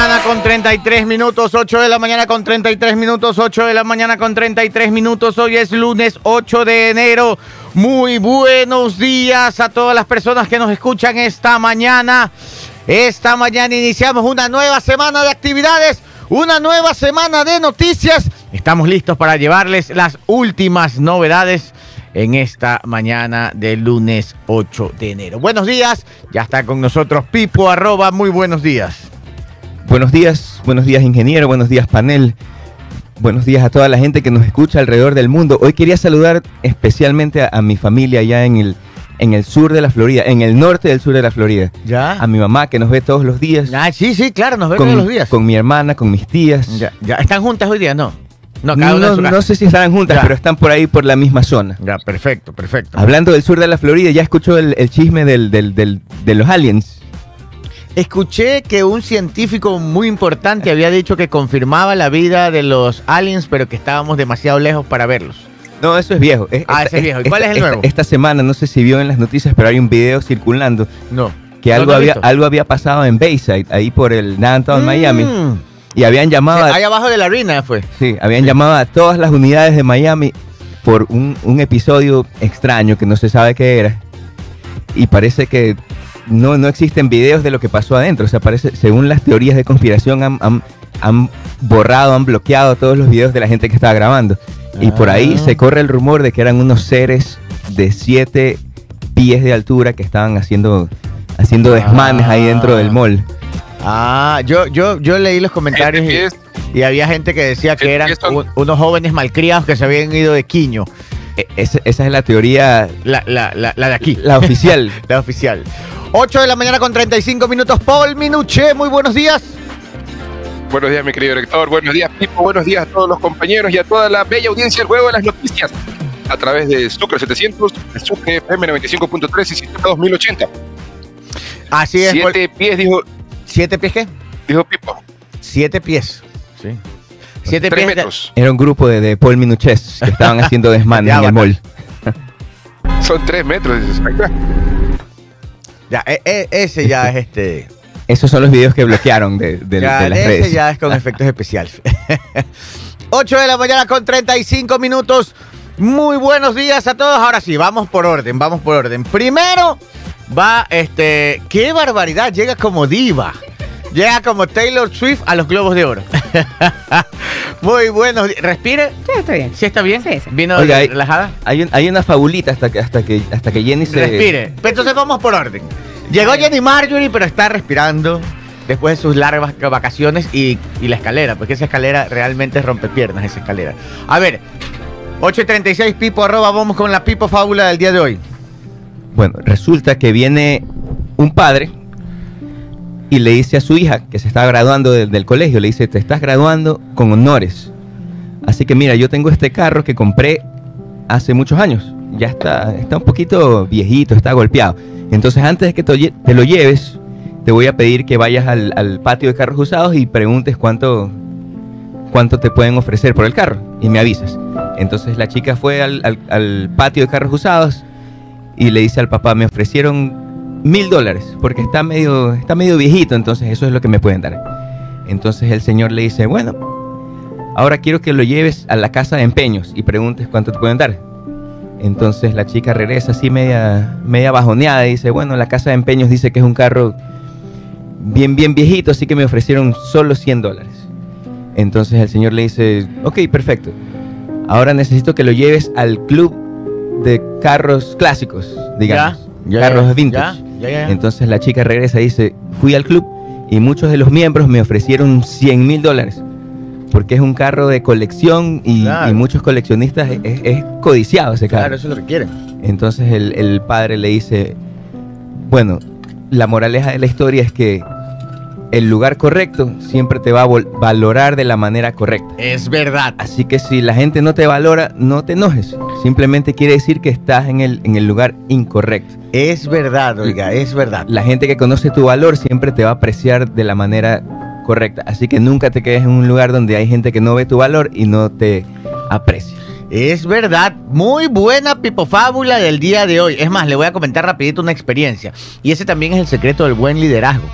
mañana con 33 minutos, 8 de la mañana con 33 minutos, 8 de la mañana con 33 minutos. Hoy es lunes 8 de enero. Muy buenos días a todas las personas que nos escuchan esta mañana. Esta mañana iniciamos una nueva semana de actividades, una nueva semana de noticias. Estamos listos para llevarles las últimas novedades en esta mañana del lunes 8 de enero. Buenos días, ya está con nosotros Pipo arroba, muy buenos días. Buenos días, buenos días ingeniero, buenos días panel, buenos días a toda la gente que nos escucha alrededor del mundo. Hoy quería saludar especialmente a, a mi familia allá en el, en el sur de la Florida, en el norte del sur de la Florida. ¿Ya? A mi mamá que nos ve todos los días. Ah, sí, sí, claro, nos ven con, todos los días. Con mi hermana, con mis tías. Ya, ya. ¿Están juntas hoy día? No. No, cada una No, su no sé si estarán juntas, Ya. pero están por ahí por la misma zona. Ya, perfecto, perfecto. Hablando del sur de la Florida, ya escuchó el, el chisme del, del- del- de los aliens. Escuché que un científico muy importante había dicho que confirmaba la vida de los aliens, pero que estábamos demasiado lejos para verlos. No, eso es viejo. Es- Ah, ese es viejo. ¿Y cuál es el nuevo? Esta, semana, no sé si vio en las noticias, pero hay un video circulando No. que algo, no había, visto. algo había pasado en Bayside, ahí por el downtown Mm. Miami. Y habían llamado, a, Ahí abajo de la arena fue. sí, habían llamado a todas las unidades de Miami por un, un episodio extraño que no se sabe qué era. Y parece que no, no existen videos de lo que pasó adentro. O sea, parece, según las teorías de conspiración, han, han- han borrado, han bloqueado todos los videos de la gente que estaba grabando. Y por ahí Ah. se corre el rumor de que eran unos seres de siete pies de altura que estaban haciendo, haciendo desmanes ahí dentro del mall. Ah, yo, yo, yo leí los comentarios y, había gente que decía que eran un- unos jóvenes malcriados que se habían ido de Quiño. E- esa, esa es la teoría, La, la, la, la de aquí. la oficial. La oficial. 8 de la mañana con 35 minutos. Paul Minuché, muy buenos días. Buenos días, mi querido director. Buenos días, Pipo. Buenos días a todos los compañeros y a toda la bella audiencia del juego de las noticias. A través de Sucre 700, el Sucre FM 95.3 y Sistema 2080. Así es. Paul. Siete pies, dijo, ¿Siete pies qué? dijo Pipo. Siete pies. Sí. Siete Tres pies. de- metros. Era un grupo de, de Paul Minuches que estaban haciendo desmanes en el mall. Son tres metros. dices. Ya, e- e- ese ya es este. Esos son los videos que bloquearon de, de- ya, de las ese redes. ya es con efectos especiales. 8 de la mañana con 35 minutos. Muy buenos días a todos. Ahora sí, vamos por orden, vamos por orden. Primero va este. ¡Qué barbaridad! Llega como diva. Llega como Taylor Swift a los Globos de Oro. Muy buenos días. Respire. Sí, está bien. ¿Sí está bien? Sí, sí. ¿Vino Oiga, hay- relajada? Hay, un- hay una fabulita hasta que, hasta que, hasta que Jenny se... Respire. Pero Entonces vamos por orden. Llegó Jenny Marjorie, pero está respirando después de sus largas vac- vacaciones y, y la escalera, porque esa escalera realmente rompe piernas, esa escalera. A ver, 8.36 Pipo arroba, vamos con la Pipo fábula del día de hoy. Bueno, resulta que viene un padre y le dice a su hija que se está graduando de- del colegio, le dice, te estás graduando con honores. Así que mira, yo tengo este carro que compré hace muchos años. Ya está, está un poquito viejito, está golpeado. Entonces antes de que te, lo lleves, te voy a pedir que vayas al, patio de carros usados y preguntes cuánto, cuánto te pueden ofrecer por el carro. Y me avisas. Entonces la chica fue al- al patio de carros usados y le dice al papá, me ofrecieron mil dólares porque está medio, está medio viejito, entonces eso es lo que me pueden dar. Entonces el señor le dice, bueno, ahora quiero que lo lleves a la casa de empeños y preguntes cuánto te pueden dar. Entonces la chica regresa así media, media bajoneada y dice, bueno, la casa de empeños dice que es un carro bien, bien viejito, así que me ofrecieron solo 100 dólares. Entonces el señor le dice, ok, perfecto. Ahora necesito que lo lleves al club de carros clásicos, digamos. carros vintage. Ya, ya, ya. Entonces la chica regresa y dice, fui al club y muchos de los miembros me ofrecieron 100 mil dólares. Porque es un carro de colección y, Claro. y muchos coleccionistas es, es- es codiciado ese carro. Claro, eso es lo que quieren. Entonces el, el padre le dice, bueno, la moraleja de la historia es que el lugar correcto siempre te va a valorar de la manera correcta. Es verdad. Así que si la gente no te valora, no te enojes. Simplemente quiere decir que estás en el, en el lugar incorrecto. Es verdad, oiga, es verdad. La gente que conoce tu valor siempre te va a apreciar de la manera correcta. Así que nunca te quedes en un lugar donde hay gente que no ve tu valor y no te aprecia. Es verdad, muy buena pipofábula del día de hoy. Es más, le voy a comentar rapidito una experiencia. Y ese también es el secreto del buen liderazgo,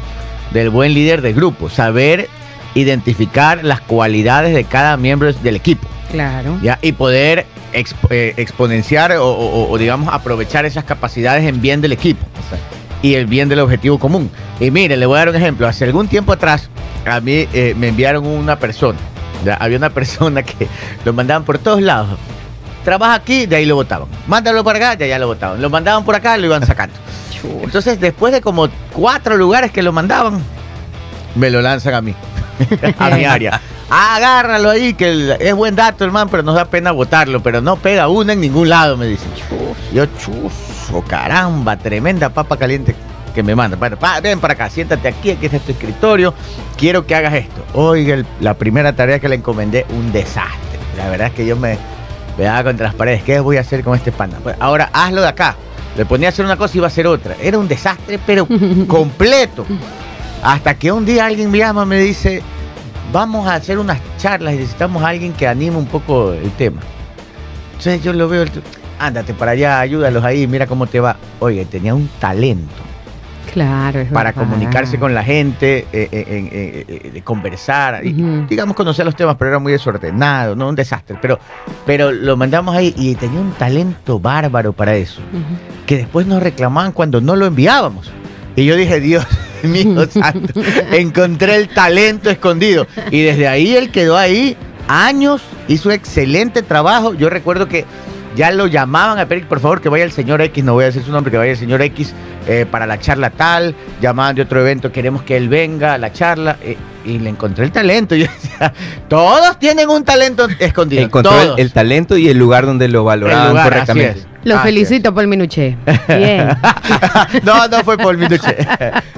del buen líder de grupo. Saber identificar las cualidades de cada miembro del equipo. Claro. ¿ya? Y poder exp- eh, exponenciar o, o- o, digamos, aprovechar esas capacidades en bien del equipo y el bien del objetivo común. Y mire, le voy a dar un ejemplo. Hace algún tiempo atrás, a mí eh, me enviaron una persona. ¿ya? Había una persona que lo mandaban por todos lados. Trabaja aquí, de ahí lo votaban. Mándalo para acá, de allá lo votaban. Lo mandaban por acá, lo iban sacando. Entonces, después de como cuatro lugares que lo mandaban, me lo lanzan a mí, a mi área. Agárralo ahí, que es buen dato, hermano, pero nos da pena votarlo. Pero no pega uno en ningún lado, me dicen. Yo, chuzo, caramba, tremenda papa caliente que me manda. Bueno, pa- ven para acá, siéntate aquí, aquí está tu escritorio. Quiero que hagas esto. Oiga, el- la primera tarea que le encomendé, un desastre. La verdad es que yo me, me daba contra las paredes. ¿Qué voy a hacer con este pana? Pues, ahora hazlo de acá. Le ponía a hacer una cosa y iba a hacer otra. Era un desastre, pero completo. Hasta que un día alguien me llama y me dice, vamos a hacer unas charlas y necesitamos a alguien que anime un poco el tema. Entonces yo lo veo, ándate para allá, ayúdalos ahí, mira cómo te va. Oye, tenía un talento Claro, es para verdad. comunicarse con la gente, eh, eh, eh, conversar, y, digamos conocer los temas, pero era muy desordenado, no un desastre. Pero, pero lo mandamos ahí y tenía un talento bárbaro para eso, que después nos reclamaban cuando no lo enviábamos. Y yo dije, Dios mío santo, encontré el talento escondido. Y desde ahí él quedó ahí años, hizo excelente trabajo. Yo recuerdo que ya lo llamaban a pedir, por favor, que vaya el señor X, no voy a decir su nombre, que vaya el señor X eh, para la charla tal. Llamaban de otro evento, queremos que él venga a la charla. eh, y le encontré el talento. Yo decía, todos tienen un talento escondido. Encontró todos. el, el talento y el lugar donde lo valoraban lugar, correctamente. Lo Así felicito por el minuché. Bien. no, no fue por Minuche.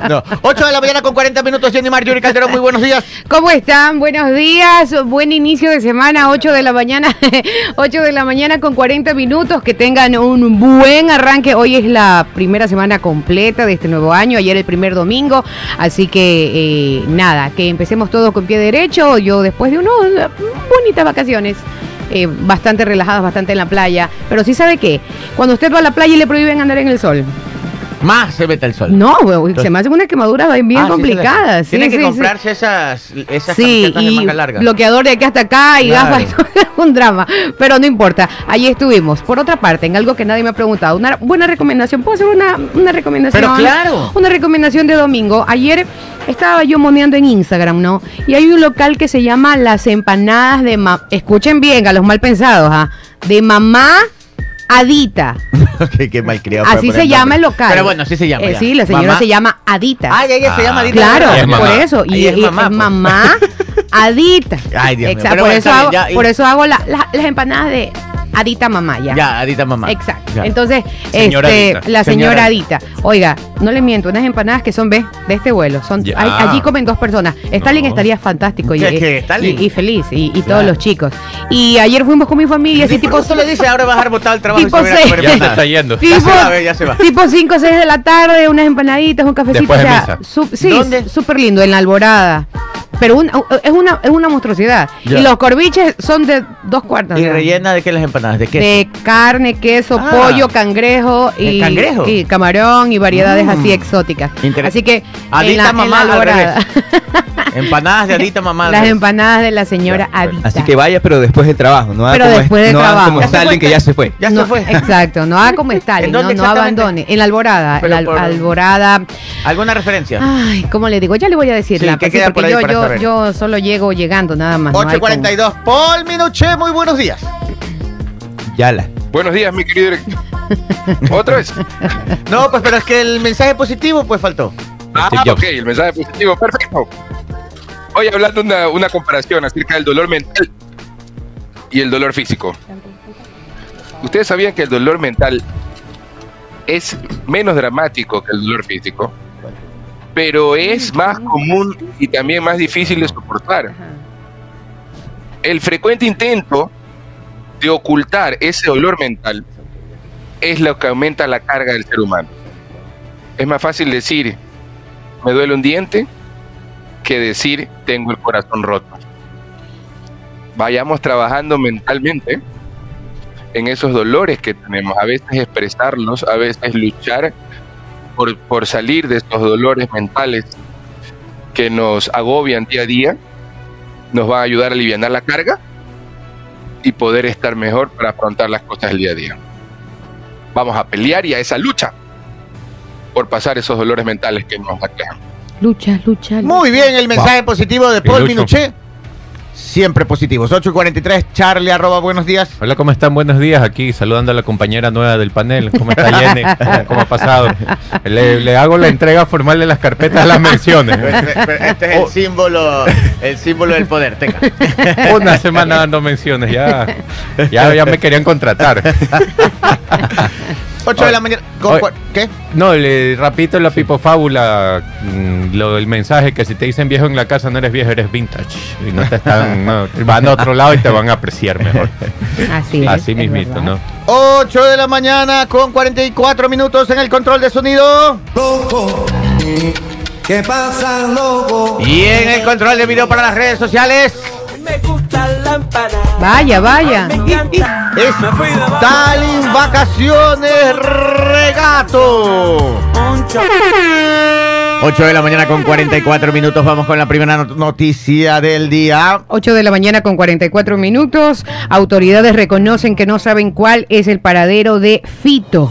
No. 8 de la mañana con 40 minutos, Jenny Marjorie Calderón, muy buenos días. ¿Cómo están? Buenos días, buen inicio de semana, 8 de la mañana, 8 de la mañana con 40 minutos, que tengan un buen arranque. Hoy es la primera semana completa de este nuevo año, ayer el primer domingo, así que eh, nada, que empecemos todos con pie derecho, yo después de unos bonitas vacaciones. Eh, bastante relajadas, bastante en la playa, pero sí sabe que cuando usted va a la playa y le prohíben andar en el sol, Más se mete el sol. no, güey, se me hacen unas quemaduras bien Ah, sí, complicadas. sí, Tiene sí, que sí, comprarse esas, esas Sí, camisetas de y manga larga. bloqueador de aquí hasta acá y Claro. gafas, y un drama. Pero no importa, ahí estuvimos. Por otra parte, en algo que nadie me ha preguntado, una buena recomendación, ¿puedo hacer una, una recomendación? Pero claro. Una recomendación de domingo. Ayer estaba yo moneando en Instagram, ¿no? Y hay un local que se llama Las Empanadas de Mamá. Escuchen bien, a los mal pensados, ¿ah? De Mamá Adita. qué, qué malcriado Así se llama el local. Pero bueno, así se llama. Eh, ya. sí, la señora Mamá. se llama Adita. Ay, ella se llama Adita. Claro, es mamá. por eso. Y, Ahí es y- mamá, es pues. mamá adita. Ay, Dios mío. Exacto, Pero por, bueno, eso está hago, ya, y- por eso hago la- la- las empanadas de adita mamá ya. Ya, Adita mamá. Exacto. Ya. Entonces, Señora este, Adita. la señora Señora. Adita. Oiga, no le miento, unas empanadas que son, ve, de este vuelo. Son, hay- allí comen dos personas. Stalin No. estaría fantástico. Y, ¿Qué, qué, Stalin? y- y feliz. Y, y Claro. todos los chicos. Y ayer fuimos con mi familia, así ¿Y por tipo. le dice ahora vas a el trabajo Tipo y se va a ir a seis. comer Ya se está yendo. Ya Tipo, se va, ve, ya se va. tipo 5 o 6 de la tarde, unas empanaditas, un cafecito. Después de o sea, misa. su- sí, ¿Dónde? súper lindo, en la alborada. Pero un- es, una, es una monstruosidad. Ya. Y los corviches son de dos cuartos. ¿Y ¿no? rellena de qué las empanadas? ¿De qué? De carne, queso, Ah. pollo, cangrejo ¿De y, cangrejo? y camarón y variedades Mm. así exóticas. Interes- Así que Adita en la, en mamá la al alborada. Empanadas de Adita mamá. las revés. empanadas de la señora Ya, Adita. Así que vaya, pero después del trabajo. No haga Pero como, después del no haga trabajo. como Stalin que ya se fue. Ya no, se fue. Exacto, no haga como Stalin, ¿En no, no abandone. En la alborada, Pero la al- alborada. ¿Alguna referencia? Ay, ¿cómo le digo? Ya le voy a decir Sí, la ¿qué queda porque por ahí yo, para yo, solo llego llegando nada más. no hay 8.42. Paul Minuché, muy buenos días. Yala. Buenos días, mi querido director. ¿Otra vez? No, pues pero es que el mensaje positivo pues faltó. Ah, Steve Jobs. ok, el mensaje positivo, perfecto. Hoy hablando una, una comparación acerca del dolor mental y el dolor físico. ¿Ustedes sabían que el dolor mental es menos dramático que el dolor físico? Pero es más común y también más difícil de soportar. El frecuente intento de ocultar ese dolor mental es lo que aumenta la carga del ser humano. Es más fácil decir, me duele un diente, que decir, tengo el corazón roto. Vayamos trabajando mentalmente en esos dolores que tenemos. A veces expresarlos, a veces luchar por, por salir de estos dolores mentales que nos agobian día a día nos va a ayudar a aliviar la carga y poder estar mejor para afrontar las cosas del día a día. Vamos a pelear y a esa lucha por pasar esos dolores mentales que nos aquejan. Lucha, lucha, lucha. Muy bien, el mensaje positivo de Paul. Minuché. Siempre positivos. 8 y 43, Charlie, arroba, buenos días. Hola, ¿cómo están? Buenos días. Aquí saludando a la compañera nueva del panel. ¿Cómo está Jenny? ¿Cómo, cómo ha pasado? Le, le hago la entrega formal de las carpetas de las menciones. Este es el símbolo, el símbolo del poder, teca. Una semana dando menciones. Ya, ya, ya me querían contratar. 8 de la mañana. ¿Qué? No, le repito la pipofábula, mm, lo del mensaje que si te dicen viejo en la casa no eres viejo, eres vintage. Y no te están, no, van a otro lado y te van a apreciar mejor. Así es. Así mismito. ¿no? 8 de la mañana con 44 minutos en el control de sonido. loco. ¿Qué pasa, loco? Y en el control de video para las redes sociales. Me gusta la empanada. Vaya, vaya. Me encanta. Es Stalin Vacaciones Regato. Un cho- 8 de la mañana con 44 minutos. Vamos con la primera not- noticia del día. 8 de la mañana con 44 minutos. Autoridades reconocen que no saben cuál es el paradero de Fito.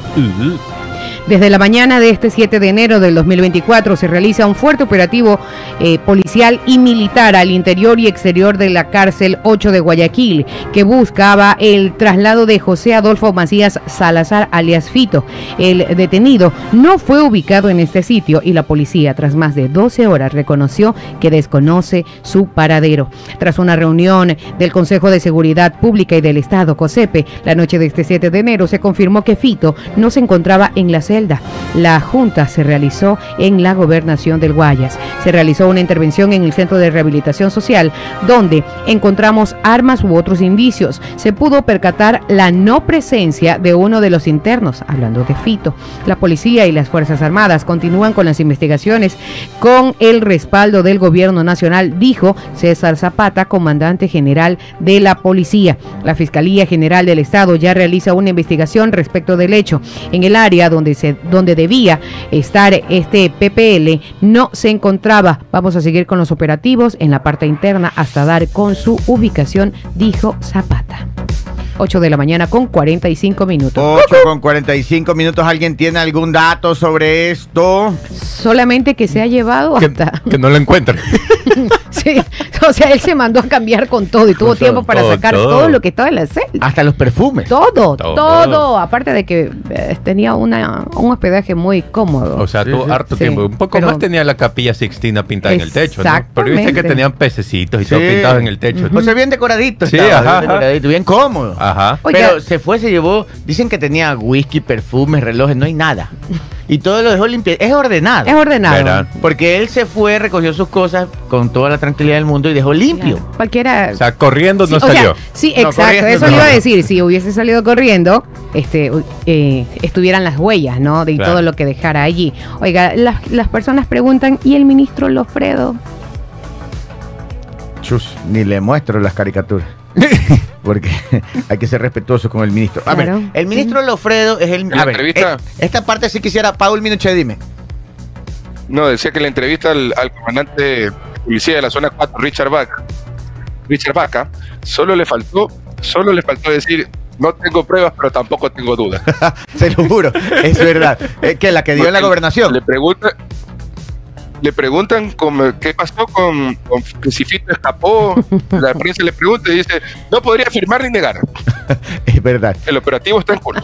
Desde la mañana de este 7 de enero del 2024 se realiza un fuerte operativo eh, policial y militar al interior y exterior de la cárcel 8 de Guayaquil, que buscaba el traslado de José Adolfo Macías Salazar, alias Fito. El detenido no fue ubicado en este sitio y la policía, tras más de 12 horas, reconoció que desconoce su paradero. Tras una reunión del Consejo de Seguridad Pública y del Estado, COSEPE, la noche de este 7 de enero se confirmó que Fito no se encontraba en la La junta se realizó en la gobernación del Guayas. Se realizó una intervención en el Centro de Rehabilitación Social, donde encontramos armas u otros indicios. Se pudo percatar la no presencia de uno de los internos, hablando de Fito. La policía y las Fuerzas Armadas continúan con las investigaciones con el respaldo del gobierno nacional, dijo César Zapata, comandante general de la policía. La Fiscalía General del Estado ya realiza una investigación respecto del hecho. En el área donde, se, donde debía estar este PPL no se encontraba. Vamos a seguir con los operativos en la parte interna hasta dar con su ubicación, dijo Zapata. 8 de la mañana con 45 minutos. 8 con 45 minutos. ¿Alguien tiene algún dato sobre esto? Solamente que se ha llevado Que, hasta... que no lo encuentran. Sí, o sea, él se mandó a cambiar con todo y tuvo todo, tiempo para todo, sacar todo. todo. lo que estaba en la celda. Hasta los perfumes. Todo, Todo. todo, Aparte de que eh, tenía una, un hospedaje muy cómodo. O sea, Sí, tuvo sí. harto Sí, tiempo. Un poco pero- más tenía la capilla Sixtina pintada en el techo, ¿no? Pero viste que tenían pececitos y todo pintado en el techo. O sea, bien decoradito. Sí, estaba, ajá, bien ajá. decoradito, bien cómodo. Ajá. Oiga. Pero se fue, se llevó. Dicen que tenía whisky, perfumes, relojes, no hay nada. Y todo lo dejó limpio. Es ordenado. es ordenado. Porque él se fue, recogió sus cosas con toda la tranquilidad del mundo y dejó limpio. Claro, Cualquiera. O sea, corriendo Sí, no o sea, salió. sí, No, exacto. Eso no. le iba a decir. Si hubiese salido corriendo, este, eh, estuvieran las huellas, ¿no? De Claro. todo lo que dejara allí. Oiga, las, las personas preguntan, ¿y el ministro Lofredo? Chus, ni le muestro las caricaturas. Porque hay que ser respetuoso con el ministro. A Claro, ver, el ministro Lofredo es el. A ver, entrevista? eh, esta parte sí quisiera, Paul Minuche, dime. No, decía que la entrevista al, al comandante de policía de la zona 4, Richard Vaca, Richard Vaca, solo le faltó, solo le faltó decir, no tengo pruebas, pero tampoco tengo dudas. Se lo juro, es verdad. Eh, que la que dio en la gobernación. Le pregunta, le preguntan cómo- qué pasó con, con que si Fito escapó. La prensa le pregunta y dice, no podría afirmar ni negar. Es verdad. El operativo está en curso.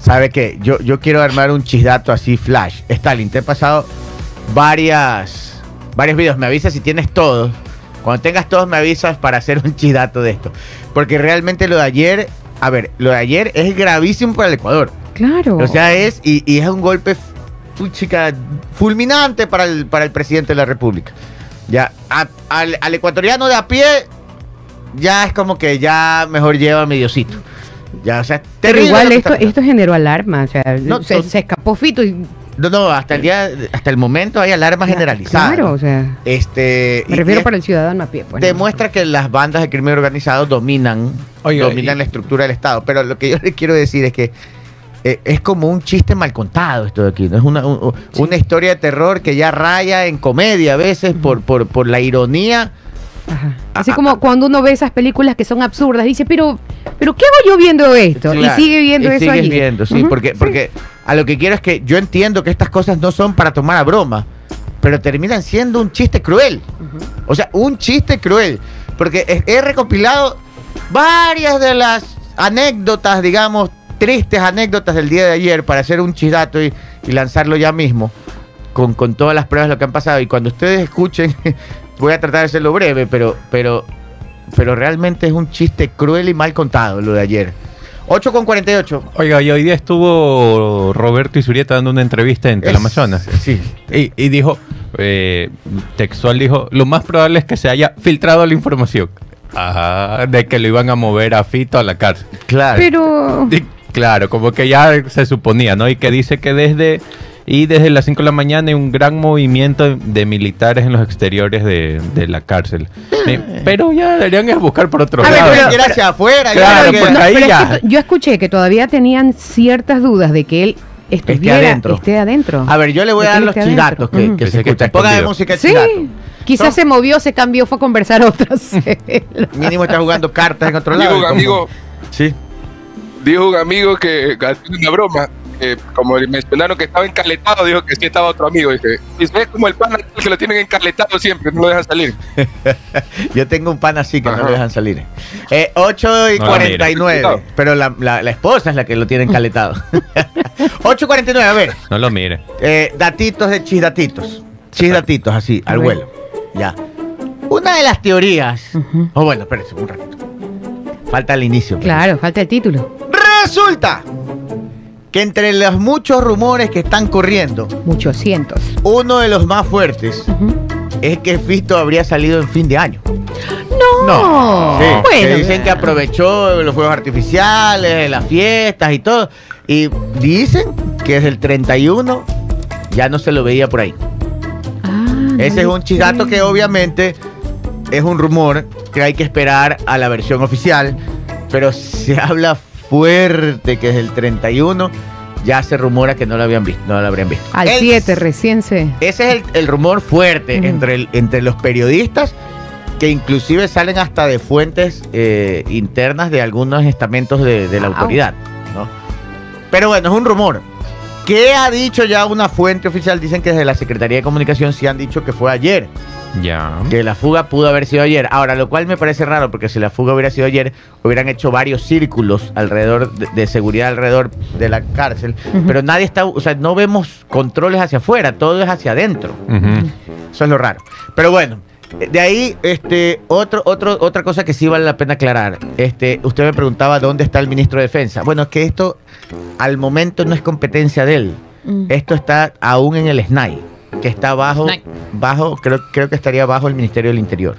¿Sabe qué? Yo, yo quiero armar un chisdato así, flash. Stalin, te he pasado varias, varios videos. Me avisas si tienes todos. Cuando tengas todos, me avisas para hacer un chisdato de esto. Porque realmente lo de ayer, a ver, lo de ayer es gravísimo para el Ecuador. Claro. O sea, es, y, y es un golpe chica, fulminante para el, para el presidente de la República. Ya, a- al, al ecuatoriano de a pie, ya es como que ya mejor lleva mi Diosito. Ya, o sea, Pero terrible igual esto, esto generó alarma. O sea, No, se, escapó Fito y. No, no, hasta el día, hasta el momento hay alarma generalizada. Claro, o sea. Este, Me refiero y para el ciudadano a pie. pues, ¿no? demuestra que las bandas de crimen organizado dominan, Oiga, dominan y- la estructura del Estado. Pero lo que yo les quiero decir es que eh, es como un chiste mal contado esto de aquí. ¿no? Es una, un- una historia de terror que ya raya en comedia a veces por, por, por la ironía Ajá. Así Ah, como cuando uno ve esas películas que son absurdas, dice, pero, pero ¿qué hago yo viendo esto? Claro, y sigue viendo y eso allí. viendo, sí, porque, porque a lo que quiero es que yo entiendo que estas cosas no son para tomar a broma, pero terminan siendo un chiste cruel. O sea, un chiste cruel. Porque he, he recopilado varias de las anécdotas, digamos, tristes anécdotas del día de ayer para hacer un chidato y, y lanzarlo ya mismo. Con, con todas las pruebas de lo que han pasado. Y cuando ustedes escuchen, voy a tratar de hacerlo breve, pero, pero, pero realmente es un chiste cruel y mal contado lo de ayer. 8 con 48. Oiga, y hoy día estuvo Roberto Isurieta dando una entrevista en Teleamazonas. Sí. Y, y dijo, eh, textual dijo, lo más probable es que se haya filtrado la información. Ajá, de que lo iban a mover a Fito a la cárcel. Claro. Pero, Y claro, como que ya se suponía, ¿no? Y que dice que desde y desde las 5 de la mañana hay un gran movimiento de militares en los exteriores de, de la cárcel. Eh, Pero ya deberían buscar por otro A ver, lado. pero- ir hacia afuera. ya Claro, porque no, ahí pero es ya. que yo escuché que todavía tenían ciertas dudas de que él estuviera, adentro. esté adentro. A ver, yo le voy a dar los esté chidatos que, Ujú. que se que escuchan. está Ponga de música Sí, quizás se movió, se cambió, fue a conversar a otras. Mínimo está jugando cartas en otro lado. Amigo, Sí. Dijo un amigo que haciendo una broma, que como mencionaron que estaba encaletado, dijo que sí estaba otro amigo. Dice, es como el pan que lo tienen encaletado siempre, no lo dejan salir. Yo tengo un pan así que no lo dejan salir. Eh, 8 y No, 49. mira. pero la, la- la esposa es la que lo tiene encaletado. 8 y 49, a ver. No lo mire. Eh, datitos de chisdatitos. Chisdatitos, así, al vuelo. Ya. Una de las teorías. Oh, bueno, espérense un ratito. Falta el inicio. Claro, falta el título. Resulta que entre los muchos rumores que están corriendo, Muchos cientos. uno de los más fuertes es que Fisto habría salido en fin de año. No, Sí, bueno. que dicen que aprovechó los fuegos artificiales, las fiestas y todo. Y dicen que desde el 31 ya no se lo veía por ahí. Ah, Ese es no un chidato que obviamente es un rumor que hay que esperar a la versión oficial, pero se habla fuerte que desde el 31 ya se rumora que no lo habían visto, no lo habrían visto. Al El- 7 recién se. Ese es el, el rumor fuerte entre, el- entre los periodistas que inclusive salen hasta de fuentes eh, internas de algunos estamentos de, de la Wow. autoridad. ¿no? Pero bueno, es un rumor. ¿Qué ha dicho ya una fuente oficial? Dicen que desde la Secretaría de Comunicación sí han dicho que fue ayer. Ya. Que la fuga pudo haber sido ayer. Ahora, lo cual me parece raro porque si la fuga hubiera sido ayer, hubieran hecho varios círculos alrededor de, de seguridad alrededor de la cárcel. Pero nadie está, o sea, no vemos controles hacia afuera, todo es hacia adentro. Eso es lo raro. Pero bueno, de ahí, este, otro, otro, otra cosa que sí vale la pena aclarar. Este, usted me preguntaba dónde está el ministro de Defensa. Bueno, es que esto al momento no es competencia de él. Mm. Esto está aún en el SNAI, que está bajo, bajo, creo, creo que estaría bajo el Ministerio del Interior.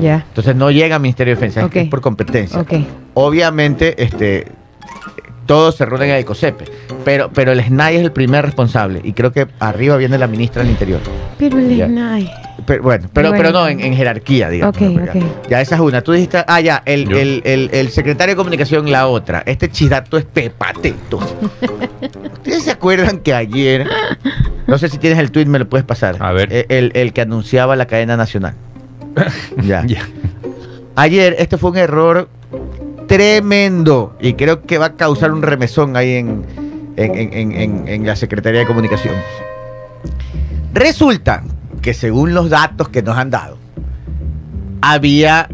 Ya. Entonces no llega al Ministerio de Defensa, es Ok. que es por competencia. Obviamente, este, todos se reúnen en el COSEPE, pero, pero el SNAI es el primer responsable y creo que arriba viene la ministra del Interior. Pero bueno, pero, Bueno. pero no, en, en jerarquía, digamos. Ok, ¿no? Porque ok. Ya esa es una. Tú dijiste, ah, ya, el, el, el, el secretario de comunicación, la otra. Este chidato es pepatetos. ¿Ustedes se acuerdan que ayer, no sé si tienes el tweet, me lo puedes pasar? A ver. Eh, El, el que anunciaba la cadena nacional. ya. Ya. Ayer, este fue un error tremendo y creo que va a causar un remesón ahí en, en, en- en- en- en la Secretaría de Comunicación. Resulta que según los datos que nos han dado, había,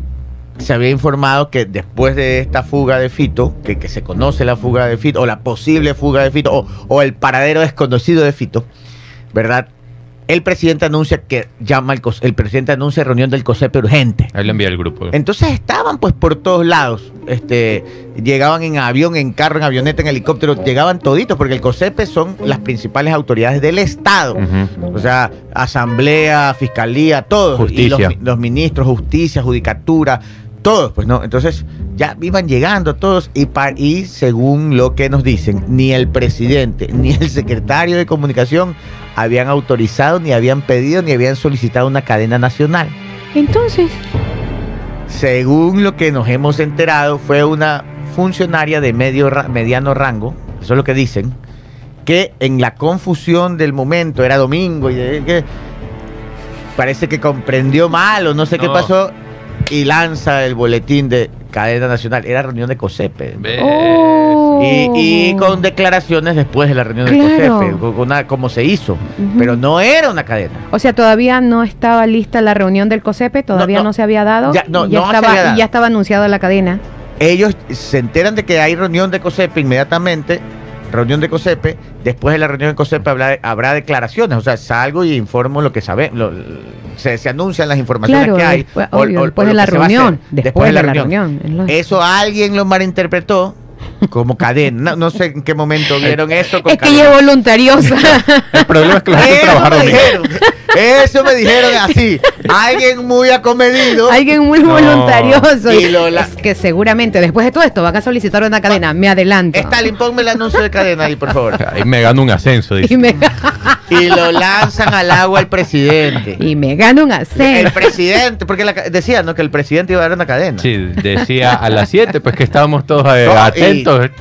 se había informado que después de esta fuga de Fito, que, se conoce la fuga de Fito, o la posible fuga de Fito, o, o el paradero desconocido de Fito, ¿verdad? El presidente anuncia que llama el, el presidente anuncia reunión del COSEPE urgente. Ahí le envía el grupo. Entonces estaban pues por todos lados. Este, llegaban en avión, en carro, en avioneta, en helicóptero, llegaban toditos, porque el COSEPE son las principales autoridades del Estado. O sea, asamblea, fiscalía, todos. Y los, Justicia. los ministros, justicia, judicatura, todos, pues no. Entonces, ya iban llegando todos y, según lo que nos dicen, ni el presidente ni el secretario de comunicación habían autorizado, ni habían pedido, ni habían solicitado una cadena nacional. Entonces, Según lo que nos hemos enterado, fue una funcionaria de medio ra- mediano rango, eso es lo que dicen, que en la confusión del momento, era domingo, y de- que parece que comprendió mal o no sé qué pasó, y lanza el boletín de cadena nacional. Era reunión de COSEPE. Oh. Y, y con declaraciones después de la reunión Claro. de COSEPE, con una, como se hizo. Pero no era una cadena. O sea, todavía no estaba lista la reunión del COSEPE, todavía No, no, no. se había dado. Ya, no, y ya estaba, había dado. y ya estaba anunciada la cadena. Ellos se enteran de que hay reunión de COSEPE inmediatamente. Reunión de COSEPE, después de la reunión de COSEPE habrá, habrá declaraciones, o sea, salgo y informo lo que sabe, lo- se, se anuncian las informaciones Claro, que hay. después, o- obvio, o- después o de la reunión. Después, de la reunión. Eso alguien lo malinterpretó como cadena. No, no sé en qué momento vieron eso. con Es que ella es voluntariosa. El problema es que la gente Eso trabajaron me bien. dijeron. Eso me dijeron así. Alguien muy acomedido. Alguien muy No. voluntarioso. Y lo la- Es que seguramente después de todo esto van a solicitar una cadena. Me adelanto. Stalin, ponme el anuncio de cadena ahí, por favor. Ahí me gano un ascenso, dice. Y me, Y lo lanzan al agua al presidente. y me gano un El ascenso. presidente, porque la decía, ¿no? Que el presidente iba a dar una cadena. Sí, decía a las 7, pues que estábamos todos eh,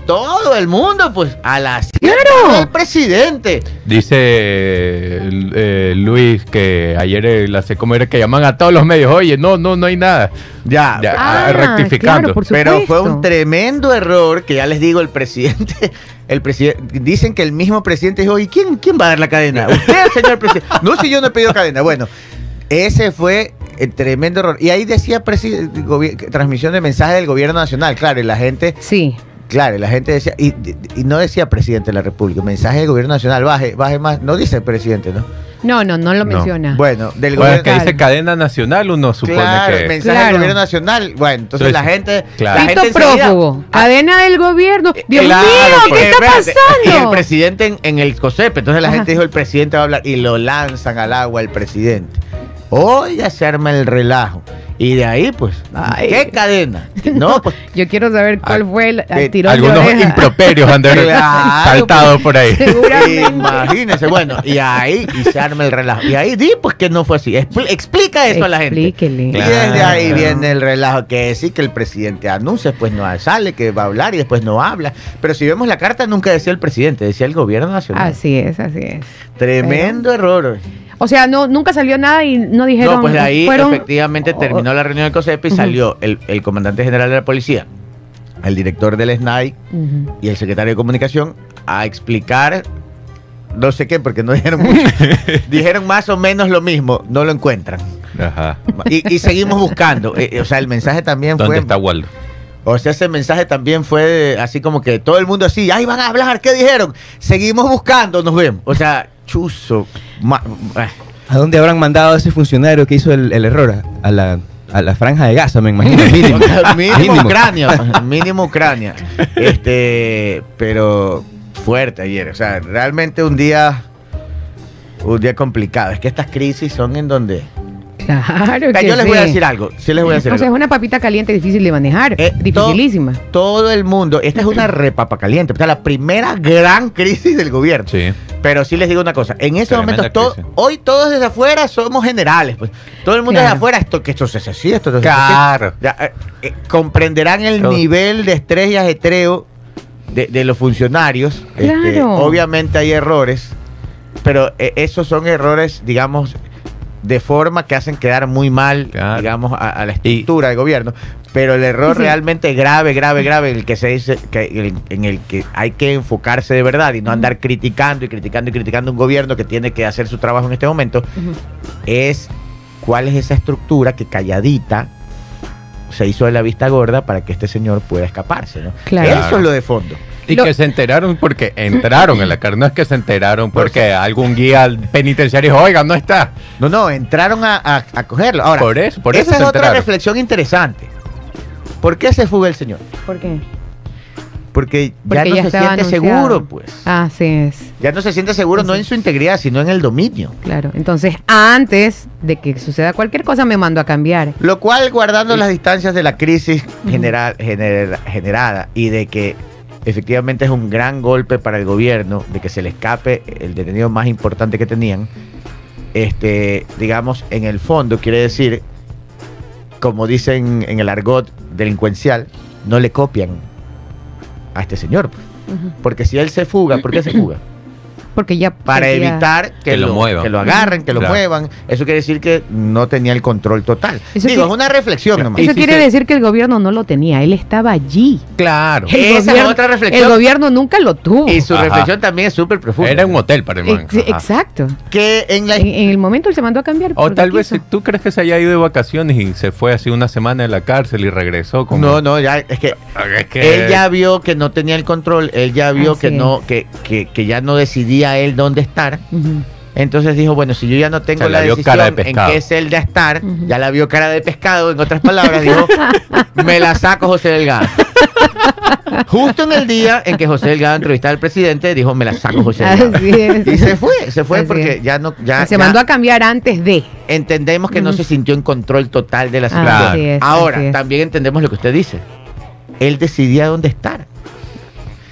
Todo el mundo, pues, a las Claro. el presidente. Dice eh, Luis que ayer eh, la como era que llaman a todos los medios, oye, no, no, no hay nada. Ya, Ya, Ah, rectificando. claro, Pero fue un tremendo error que ya les digo, el presidente, el presidente, dicen que el mismo presidente dijo, ¿y quién, quién va a dar la cadena? Usted, señor presidente. No, si yo no he pedido cadena. Bueno, ese fue el tremendo error. Y ahí decía transmisión de mensaje del gobierno nacional, claro, y la gente, Sí. Claro, y la gente decía, y, y no decía presidente de la República, mensaje del gobierno nacional, baje, baje más, no dice presidente, ¿no? No, no, no lo No. menciona. Bueno, del Bueno, gobierno que dice cadena nacional, uno supone Claro, que. mensaje Claro. del gobierno nacional. Bueno, entonces Entonces, la gente. claro. La gente enseguida- prófugo. Ah, Cadena del gobierno. Dios Claro, mío, ¿qué está espérate, Y el pasando? presidente en, en el COSEP, entonces la Ajá. gente dijo el presidente va a hablar y lo lanzan al agua el presidente. Hoy ya se arma el relajo. Y de ahí, pues, Ay. ¿qué cadena? No, pues, Yo quiero saber cuál Ah, fue el, el eh, tirón de Algunos oreja. improperios han de haber Claro, saltado por ahí. Imagínense, bueno, y ahí y se arma el relajo. Y ahí di, pues, que no fue así. Expl- explica eso a la gente. Explíquele. Y desde ahí Claro. viene el relajo que sí que el presidente anuncia, después no sale, que va a hablar y después no habla. Pero si vemos la carta, nunca decía el presidente, decía el gobierno nacional. Así es, así es. Tremendo error. O sea, no, nunca salió nada y no dijeron. no, pues de ahí fueron- efectivamente Oh, terminó la reunión del COSEP y salió el, el comandante general de la policía, el director del SNAI y el secretario de comunicación a explicar no sé qué, porque no dijeron mucho. dijeron más o menos lo mismo, no lo encuentran. Ajá. Y, y seguimos buscando. Eh, o sea, el mensaje también ¿Dónde fue. está Waldo? O sea, ese mensaje también fue así como que todo el mundo así, ¡ay, van a hablar! ¿Qué dijeron? Seguimos buscando, nos vemos. O sea, chuzo. ma- eh. ¿A dónde habrán mandado a ese funcionario que hizo el, el error? A la, a la franja de Gaza, me imagino. Mínimo. mínimo, Mínimo. Ucrania. Mínimo Ucrania. Este, pero fuerte ayer. O sea, realmente un día. Un día complicado. Es que estas crisis son en donde. Claro que yo les sí. voy a decir algo. Sí les voy a decir O sea, es una papita caliente difícil de manejar. Eh, dificilísima. Todo el mundo. Esta es una repapa caliente. O sea, la primera gran crisis del gobierno. Sí. Pero sí les digo una cosa, en estos momentos, hoy todos desde afuera somos generales, pues. Todo el mundo Claro. desde afuera, esto, que esto se hace así, esto se. Claro. Ya, eh, eh, comprenderán el Todo. nivel de estrés y ajetreo de, de los funcionarios. Este, Claro. obviamente hay errores, pero eh, esos son errores, digamos, de forma que hacen quedar muy mal, Claro. digamos, a, a la estructura del gobierno. Pero el error Sí, realmente grave, grave, grave, el que se dice, que, el- en el que hay que enfocarse de verdad y no andar criticando y criticando y criticando un gobierno que tiene que hacer su trabajo en este momento, es cuál es esa estructura que calladita se hizo de la vista gorda para que este señor pueda escaparse. ¿no? Claro. Eso es lo de fondo. Y Lo- que se enteraron porque entraron en la carne. No es que se enteraron porque algún guía penitenciario dijo, oiga, no está. No, no, entraron a, a- a cogerlo. Ahora, Por eso, por eso esa se es otra reflexión interesante. ¿Por qué se fuga el señor? ¿Por qué? Porque, Porque ya no ya se siente anunciado. seguro, pues. Así es. Ya no se siente seguro no en su integridad, sino en el dominio. Claro. Entonces, antes de que suceda cualquier cosa, me mando a cambiar. Lo cual, guardando las distancias de la crisis general, gener- generada y de que efectivamente es un gran golpe para el gobierno, de que se le escape el detenido más importante que tenían, este, digamos, en el fondo quiere decir, como dicen en el argot delincuencial, no le copian a este señor. pues. Porque si él se fuga, ¿por qué se fuga? Porque ya para sería- evitar que, Que lo muevan. que lo agarren, que lo Claro. muevan. Eso quiere decir que no tenía el control total. Eso Digo, es una reflexión nomás. Eso quiere decir que el gobierno no lo tenía, él estaba allí. Claro. Esa es otra reflexión. El gobierno nunca lo tuvo. Y su Ajá. reflexión también es súper profunda. Era un hotel para el man. Ex- Ajá. exacto. que en la En, en el momento él se mandó a cambiar. O tal vez quiso. tú crees que se haya ido de vacaciones y se fue así una semana de la cárcel y regresó como... No, no, ya es que Es que- él ya vio que no tenía el control, él ya vio Así que es. no que, que, que ya no decidía él dónde estar. Entonces dijo, bueno, si yo ya no tengo Se la la vio decisión de en qué celda estar, Ujú. ya la vio cara de pescado, en otras palabras, dijo, me la saco José Delgado. Justo en el día en que José Delgado entrevistaba al presidente, dijo, me la saco José Delgado. Así es. Y se fue, se fue Así porque es. ya no, ya, se ya mandó a cambiar antes de. entendemos que no se sintió en control total de la Así es, Ahora, así también entendemos lo que usted dice. Él decidía dónde estar.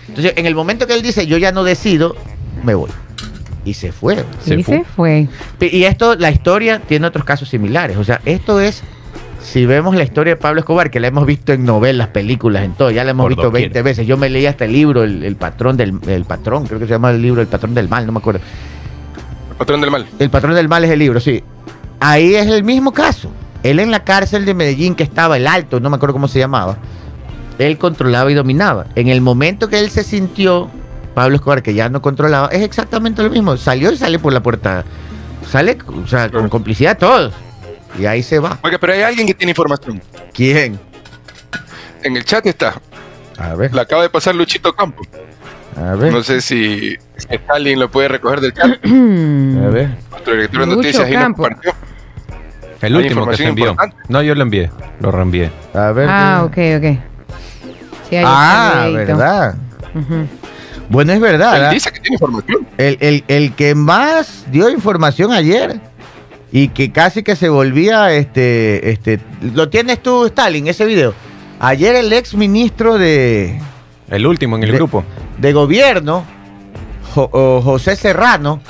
Entonces, en el momento que él dice, yo ya no decido, me voy. Y se fue. Se y fue. se fue. Y esto, la historia tiene otros casos similares. O sea, esto es, si vemos la historia de Pablo Escobar, que la hemos visto en novelas, películas, en todo, ya la hemos Por visto doquier. 20 veces. Yo me leí hasta el libro, el, el patrón del el patrón, creo que se llama el libro El patrón del mal, no me acuerdo. Patrón del mal. El patrón del mal es el libro, sí. Ahí es el mismo caso. Él en la cárcel de Medellín, que estaba el alto, no me acuerdo cómo se llamaba, él controlaba y dominaba. En el momento que él se sintió, Pablo Escobar, que ya no controlaba, es exactamente lo mismo. Salió y sale por la puerta. Sale, o sea, con complicidad todos. Y ahí se va. Oiga, pero hay alguien que tiene información. ¿Quién? En el chat está. A ver, La acaba de pasar Luchito Campos. a ver, No sé si alguien lo puede recoger del chat. a ver. Nuestro director de noticias ahí nos Campos. compartió. El último que se envió. importante. No, yo lo envié. Lo reenvié. A ver. ah, ok, ok. Sí, Ah, verdad. Bueno, es verdad. Él dice que tiene información. el, el- el que más dio información ayer y que casi que se volvía este este lo tienes tú Stalin ese video ayer el ex ministro de, El último en el De- grupo. de gobierno Jo- o José Serrano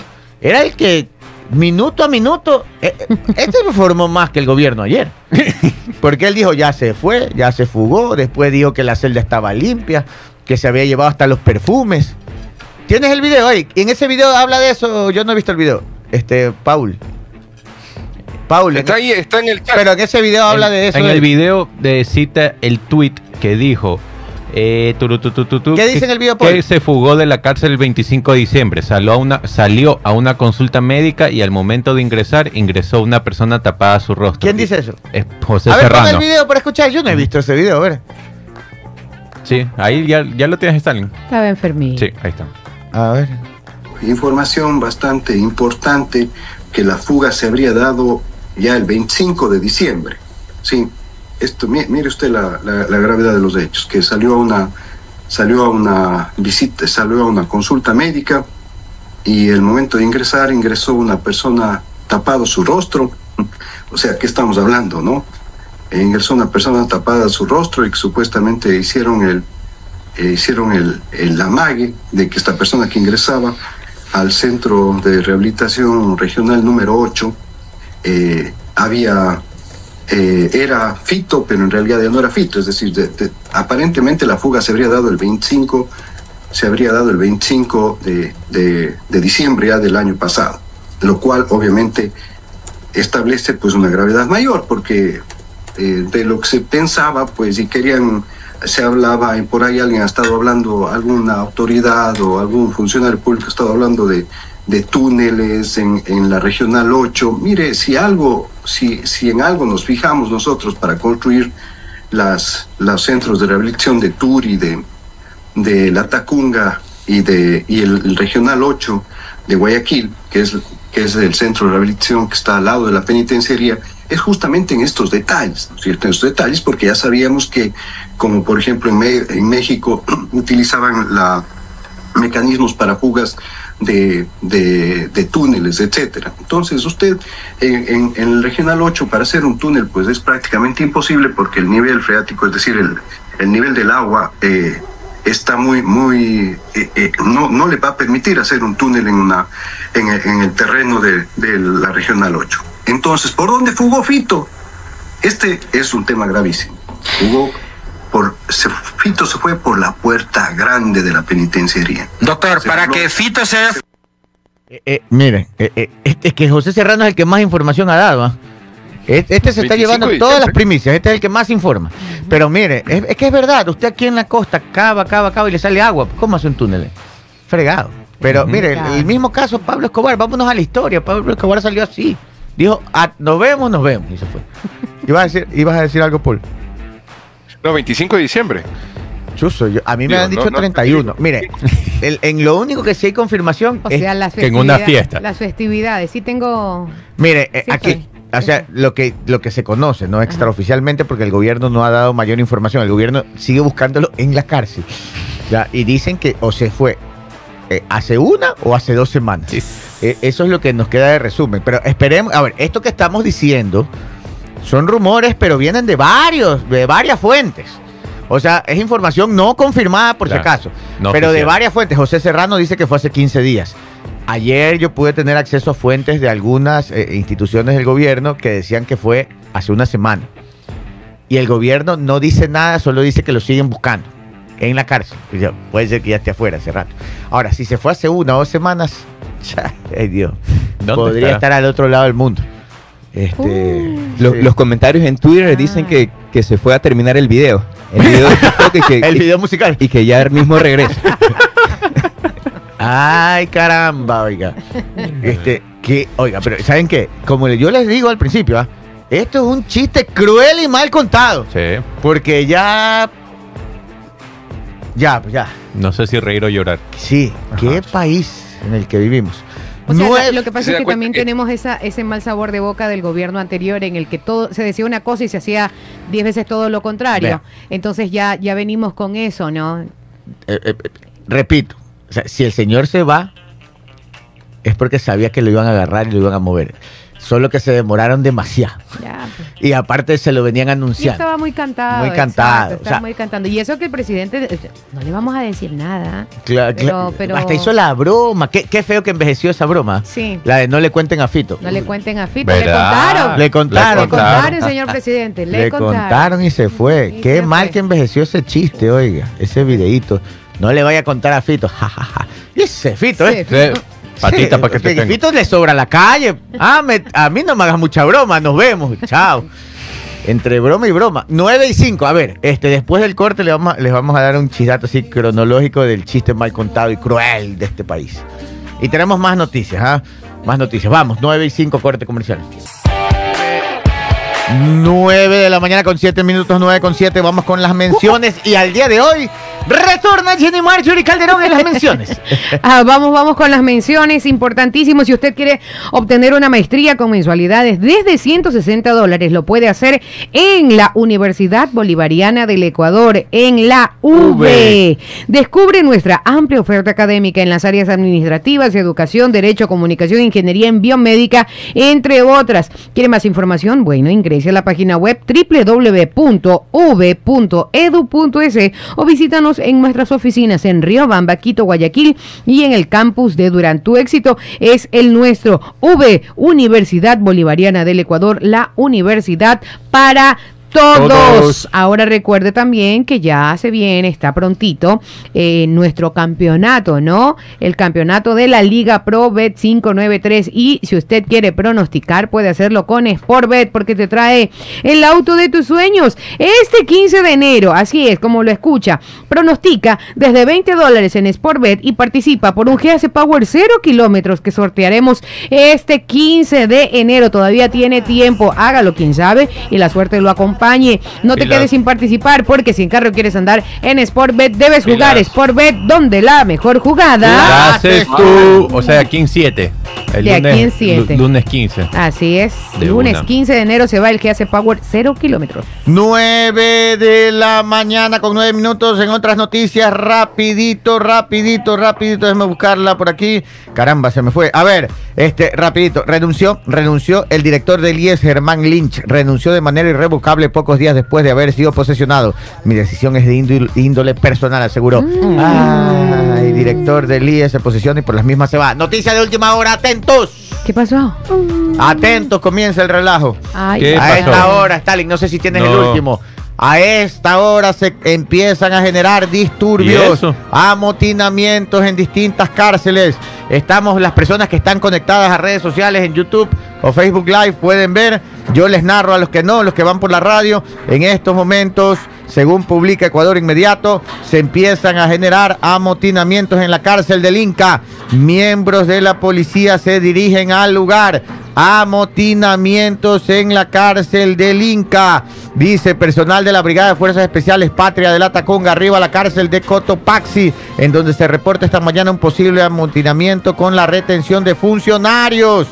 era el que minuto a minuto eh, eh, este informó más que el gobierno ayer porque él dijo ya se fue ya se fugó después dijo que la celda estaba limpia que se había llevado hasta los perfumes ¿Tienes el video ahí? Y en ese video habla de eso. Yo no he visto el video. Este, Paul. Paul. Está en- ahí, está en el chat. pero en ese video habla de eso. En el video de cita el tweet que dijo. Eh, turu, ¿Qué dice que- en el video, Paul? Que se fugó de la cárcel el 25 de diciembre. Salió a, una, salió a una consulta médica y al momento de ingresar, ingresó una persona tapada su rostro. ¿Quién dice eso? Es José a ver, pon el Serrano. video para escuchar. Yo no he visto ese video. A ver. Sí, ahí ya, ya lo tienes, Stalin. Estaba enfermito. Sí, ahí está. A ver. Información bastante importante que la fuga se habría dado ya el 25 de diciembre. Sí, esto, mi- mire usted la, la- la gravedad de los hechos, que salió a una salió a una visita, salió a una consulta médica y el momento de ingresar ingresó una persona tapado su rostro. O sea, ¿qué estamos hablando, no? E ingresó una persona tapada su rostro y que supuestamente hicieron el eh, hicieron el, el amague de que esta persona que ingresaba al centro de rehabilitación regional número 8 eh, había eh, era fito, pero en realidad ya no era fito, es decir, de- aparentemente la fuga se habría dado el 25, se habría dado el 25 de, de- diciembre del año pasado, lo cual obviamente establece pues una gravedad mayor, porque eh, de lo que se pensaba, pues si querían, se hablaba, y por ahí alguien ha estado hablando, alguna autoridad o algún funcionario público ha estado hablando de, de túneles en, en la regional 8. Mire, si algo, si, si en algo nos fijamos nosotros para construir las, los centros de rehabilitación de Turi, de, de La Tacunga y, de, y el, el regional 8 de Guayaquil, que es, que es el centro de rehabilitación que está al lado de la penitenciaría, es justamente en estos detalles, ¿no es cierto? En estos detalles, porque ya sabíamos que, como por ejemplo en, México, utilizaban la, mecanismos para fugas de, de, túneles, etcétera. Entonces, usted en el Regional 8, para hacer un túnel, pues es prácticamente imposible porque el nivel freático, es decir, el, el nivel del agua, eh, está muy, muy, eh, eh, no, no le va a permitir hacer un túnel en, una, en, el- en el terreno de, de la Regional 8. Entonces, ¿por dónde fugó Fito? Este es un tema gravísimo. Fugó por, se- Fito se fue por la puerta grande de la penitenciaría. Doctor, Se para habló- que Fito sea Eh, eh, mire, eh, es que José Serrano es el que más información ha dado. Este, este se está 25 llevando todas las primicias, este es el que más informa. Pero mire, es, es que es verdad, usted aquí en la costa cava, cava, cava y le sale agua. ¿Cómo hace un túnel? Fregado. Pero mire, el, mismo caso Pablo Escobar, vámonos a la historia. Pablo Escobar salió así. Dijo, "Ah, nos vemos, nos vemos. Y se fue. ¿Ibas a decir, ibas a decir algo, Paul? No, 25 de diciembre. Chuso, yo- a mí me Digo, han dicho no, no, 31. Mire, el- en lo único que sí hay confirmación O es sea, que en una fiesta. Las festividades. Sí tengo... Mire, eh, Sí aquí. O sea, lo que, lo que se conoce, no extraoficialmente, porque el gobierno no ha dado mayor información, el gobierno sigue buscándolo en la cárcel. Ya, y dicen que o se fue eh, hace una o hace dos semanas. Eh, eso es lo que nos queda de resumen. Pero esperemos, a ver, esto que estamos diciendo son rumores, pero vienen de varios, de varias fuentes. O sea, es información no confirmada por Claro, si acaso, no pero de varias fuentes. José Serrano dice que fue hace 15 días. Ayer yo pude tener acceso a fuentes de algunas eh, instituciones del gobierno que decían que fue hace una semana. Y el gobierno no dice nada, solo dice que lo siguen buscando en la cárcel. Que ya- puede ser que ya esté afuera hace rato. Ahora, si se fue hace una o dos semanas, ay Dios, ¿Dónde podría estar al otro lado del mundo. Este, Uh. Lo- sí. Los comentarios en Twitter Ah. dicen que, que se fue a terminar el video. El video de TikTok y que, el video musical. y que ya mismo regresa. Ay, caramba, oiga. Este, que, oiga, pero ¿saben qué? Como yo les digo al principio, ¿ah? esto es un chiste cruel y mal contado. Sí. Porque ya. Ya, pues ya. No sé si reír o llorar. Sí, qué país en el que vivimos. O sea, Nueve- lo que pasa ¿Se es que también que- tenemos esa, ese mal sabor de boca del gobierno anterior en el que todo se decía una cosa y se hacía diez veces todo lo contrario. Vea. Entonces ya, ya venimos con eso, ¿no? eh, eh, repito, o sea, si el señor se va, es porque sabía que lo iban a agarrar y lo iban a mover. Solo que se demoraron demasiado. Ya, pues. Y aparte se lo venían Y anunciando. estaba muy cantado. Muy exacto, cantado, estaba o sea- muy cantando. Y eso que el presidente, eh, no le vamos a decir nada. Cla- Pero- Hasta hizo la broma. Qué, qué feo que envejeció esa broma. Sí. La de no le cuenten a Fito. No le cuenten a Fito, le contaron. Le contaron. Le contaron, señor presidente. Le, Le contaron y se fue. Y Qué se mal fue. que envejeció ese chiste, oiga. Ese videíto. No le vaya a contar a Fito. Ja, ja, ja. Y ese Fito, ¿eh? Sí. Sí. Patita para que te tenga. Fito le sobra la calle. Ah, me- a mí no me hagas mucha broma. Nos vemos. Chao. Entre broma y broma. 9 y 5. A ver, este, después del corte le vamos a- les vamos a dar un chidato así cronológico del chiste mal contado y cruel de este país. Y tenemos más noticias, ¿ah? Más noticias. Vamos, 9 y 5, corte comercial. 9 de la mañana con 7 minutos, 9 con 7. Vamos con las menciones. Y al día de hoy, retorna Jenny Marjorie Calderón en las menciones. Ah, vamos, vamos con las menciones, importantísimo. Si usted quiere obtener una maestría con mensualidades desde 160 dólares, lo puede hacer en la Universidad Bolivariana del Ecuador, en la UV. Descubre nuestra amplia oferta académica en las áreas administrativas, educación, derecho, comunicación, ingeniería en biomédica, entre otras. ¿Quiere más información? Bueno, ingrese a la página web www.uv.edu.es o visítanos en nuestras oficinas en Riobamba, Quito, Guayaquil y en el campus de Durán. Tu éxito es el nuestro. V, Universidad Bolivariana del Ecuador, la universidad para todos. Ahora recuerde también que ya se viene, está prontito, eh, nuestro campeonato, ¿no? El campeonato de la Liga Pro Bet 593. Y si usted quiere pronosticar, puede hacerlo con Sportbet porque te trae el auto de tus sueños. Este 15 de enero, así es como lo escucha, pronostica desde 20 dólares en Sportbet y participa por un GS Power 0 kilómetros que sortearemos este 15 de enero. Todavía tiene tiempo, hágalo, quien sabe, y la suerte lo acompañe. No te quedes sin participar porque si en carro quieres andar en Sportbet, debes jugar. Sportbet, donde la mejor jugada. La haces tú, o sea, aquí en 7. El De aquí lunes, en siete. lu- Lunes 15. Así es, De lunes una. 15 de enero se va el GS Power 0 kilómetros. 9 de la mañana con 9 minutos en otras noticias. Rapidito, rapidito, rapidito. Déjame buscarla por aquí. Caramba, se me fue. A ver, este, rapidito. Renunció, renunció el director del IES, Germán Lynch. Renunció de manera irrevocable pocos días después de haber sido posesionado. Mi decisión es de índole, personal, aseguró. Ay, director del IES se posesiona y por las mismas se va. Noticia de última hora, atentos. ¿Qué pasó? Atentos, comienza el relajo. Ay, ¿Qué A pasó? esta hora, Stalin, no sé si tienes el último. A esta hora se empiezan a generar ¿Y disturbios, amotinamientos en distintas cárceles. Estamos, las personas que están conectadas a redes sociales en YouTube o Facebook Live pueden ver. Yo les narro a los que no, los que van por la radio. En estos momentos, según publica Ecuador Inmediato, se empiezan a generar amotinamientos en la cárcel del Inca. Miembros de la policía se dirigen al lugar. Amotinamientos en la cárcel del Inca. Dice personal de la Brigada de Fuerzas Especiales Patria de la Tacunga, arriba a la cárcel de Cotopaxi, en donde se reporta esta mañana un posible amotinamiento con la retención de funcionarios.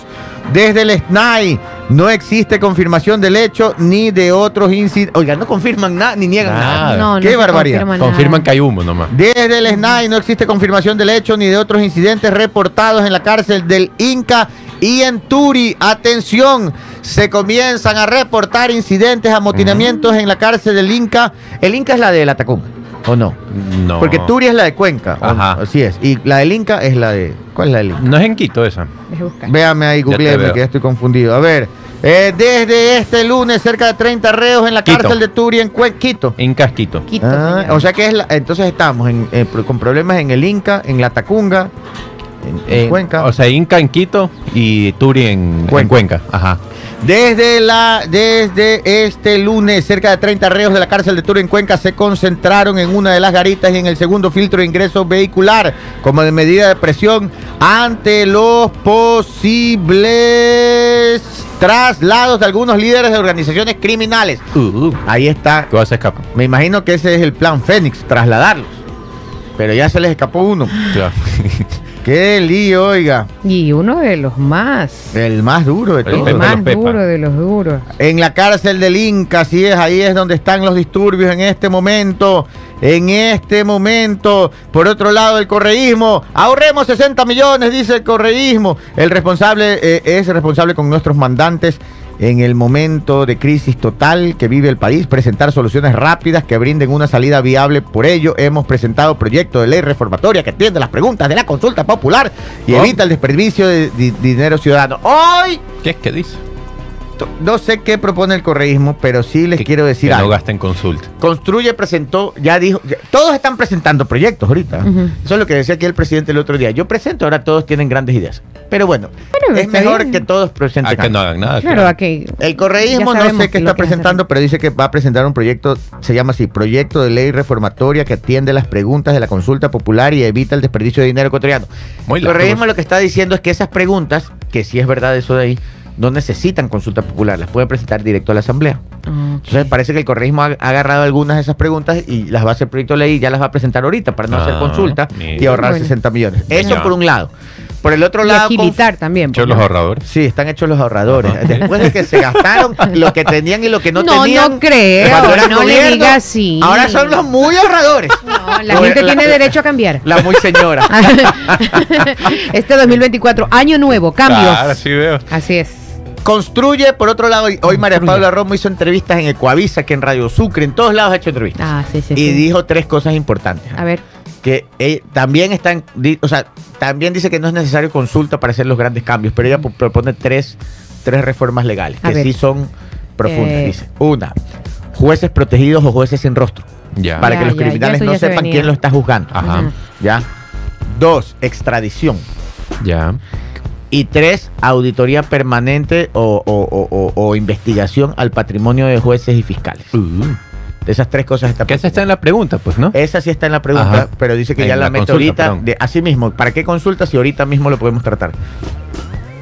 Desde el SNAI no existe confirmación del hecho ni de otros incidentes. Oiga, no confirman nada ni niegan nada. Nada. No, no Qué barbaridad. confirma nada. Confirman que hay humo nomás. Desde el SNAI no existe confirmación del hecho ni de otros incidentes reportados en la cárcel del Inca y en Turi. Atención, se comienzan a reportar incidentes, amotinamientos en la cárcel del Inca. El Inca es la de la Tacunga, ¿o no? No. Porque Turi es la de Cuenca. Ajá. así es. Y la del Inca es la de... ¿Cuál es la del Inca? No es en Quito esa. Véame ahí, veo. que ya estoy confundido. A ver, eh, desde este lunes, cerca de 30 reos en la Quito. cárcel de Turi en Cue- Quito. En Casquito. Quito, Ah, o sea que es la- entonces estamos en- pro- con problemas en el Inca, en la Tacunga, en, en En- Cuenca. O sea, Inca en Quito y Turi en en Cuenca. Ajá. desde, la, desde este lunes, cerca de 30 reos de la cárcel de Turi en Cuenca se concentraron en una de las garitas y en el segundo filtro de ingreso vehicular, como de medida de presión ante los posibles traslados de algunos líderes de organizaciones criminales. Uh, Ahí está. ¿Qué vas a escapar? Me imagino que ese es el plan Fénix, trasladarlos. Pero ya se les escapó uno. Claro. Qué lío, oiga. Y uno de los más. El más duro de El El todos. Pepa más duro de los duros. En la cárcel del Inca, así es, ahí es donde están los disturbios en este momento. En este momento, por otro lado, el correísmo. Ahorremos 60 millones, dice el correísmo. El responsable eh, es responsable con nuestros mandantes en el momento de crisis total que vive el país, presentar soluciones rápidas que brinden una salida viable. Por ello, hemos presentado proyecto de ley reformatoria que atiende las preguntas de la consulta popular y Oh. evita el desperdicio de di- dinero ciudadano. Hoy ¿Qué es que dice? No sé qué propone el correísmo, pero sí les Que- quiero decir que no algo. gasten consulta. Construye presentó, ya dijo, ya- todos están presentando proyectos ahorita. Eso es lo que decía aquí el presidente el otro día. Yo presento, ahora todos tienen grandes ideas. Pero bueno, es mejor bien. que todos presenten. A que no hagan nada. Claro, a que. El correísmo no sé qué está presentando, pero dice que va a presentar un proyecto, se llama así, proyecto de ley reformatoria que atiende las preguntas de la consulta popular y evita el desperdicio de dinero ecuatoriano. Muy el correísmo lo que está diciendo es que esas preguntas, que sí es verdad eso de ahí, no necesitan consulta popular, las pueden presentar directo a la asamblea. Entonces parece que el correísmo ha, ha agarrado algunas de esas preguntas y las va a hacer proyecto de ley y ya las va a presentar ahorita para no hacer Ah, consulta y ahorrar Bueno. 60 millones. Eso por un lado. Por el otro Y lado... agilitar también. Pues, los ¿no? ahorradores. Sí, están hechos los ahorradores. Ajá. Después de que se gastaron lo que tenían y lo que no, No, tenían. no creo, cuando eran no le diga así. Ahora son los muy ahorradores. No, la Como gente la- tiene derecho a cambiar. La muy señora. este 2024, año nuevo, cambios. Claro, sí veo. Así es. Construye, por otro lado, hoy María. Paula Romo hizo entrevistas en Ecuavisa, que en Radio Sucre, en todos lados ha hecho entrevistas. Ah, sí, sí. y sí. dijo tres cosas importantes. A ver. que eh, también están, di- o sea, también dice que no es necesario consulta para hacer los grandes cambios, pero ella pro- propone tres, tres reformas legales A que ver. sí son profundas. Eh. Dice, una, jueces protegidos o jueces sin rostro, Ya. para Ya, que los ya, criminales no se sepan venía. quién lo está juzgando. Ajá. ¿Ya? Dos, extradición. Ya. Y tres, auditoría permanente o, o- o- investigación al patrimonio de jueces y fiscales. Uh. De esas tres cosas está Que esa está en la pregunta, pues, ¿no? Esa sí está en la pregunta, Ajá. pero dice que En ya la, la consulta, ahorita. De, así mismo, ¿para qué consulta si ahorita mismo lo podemos tratar?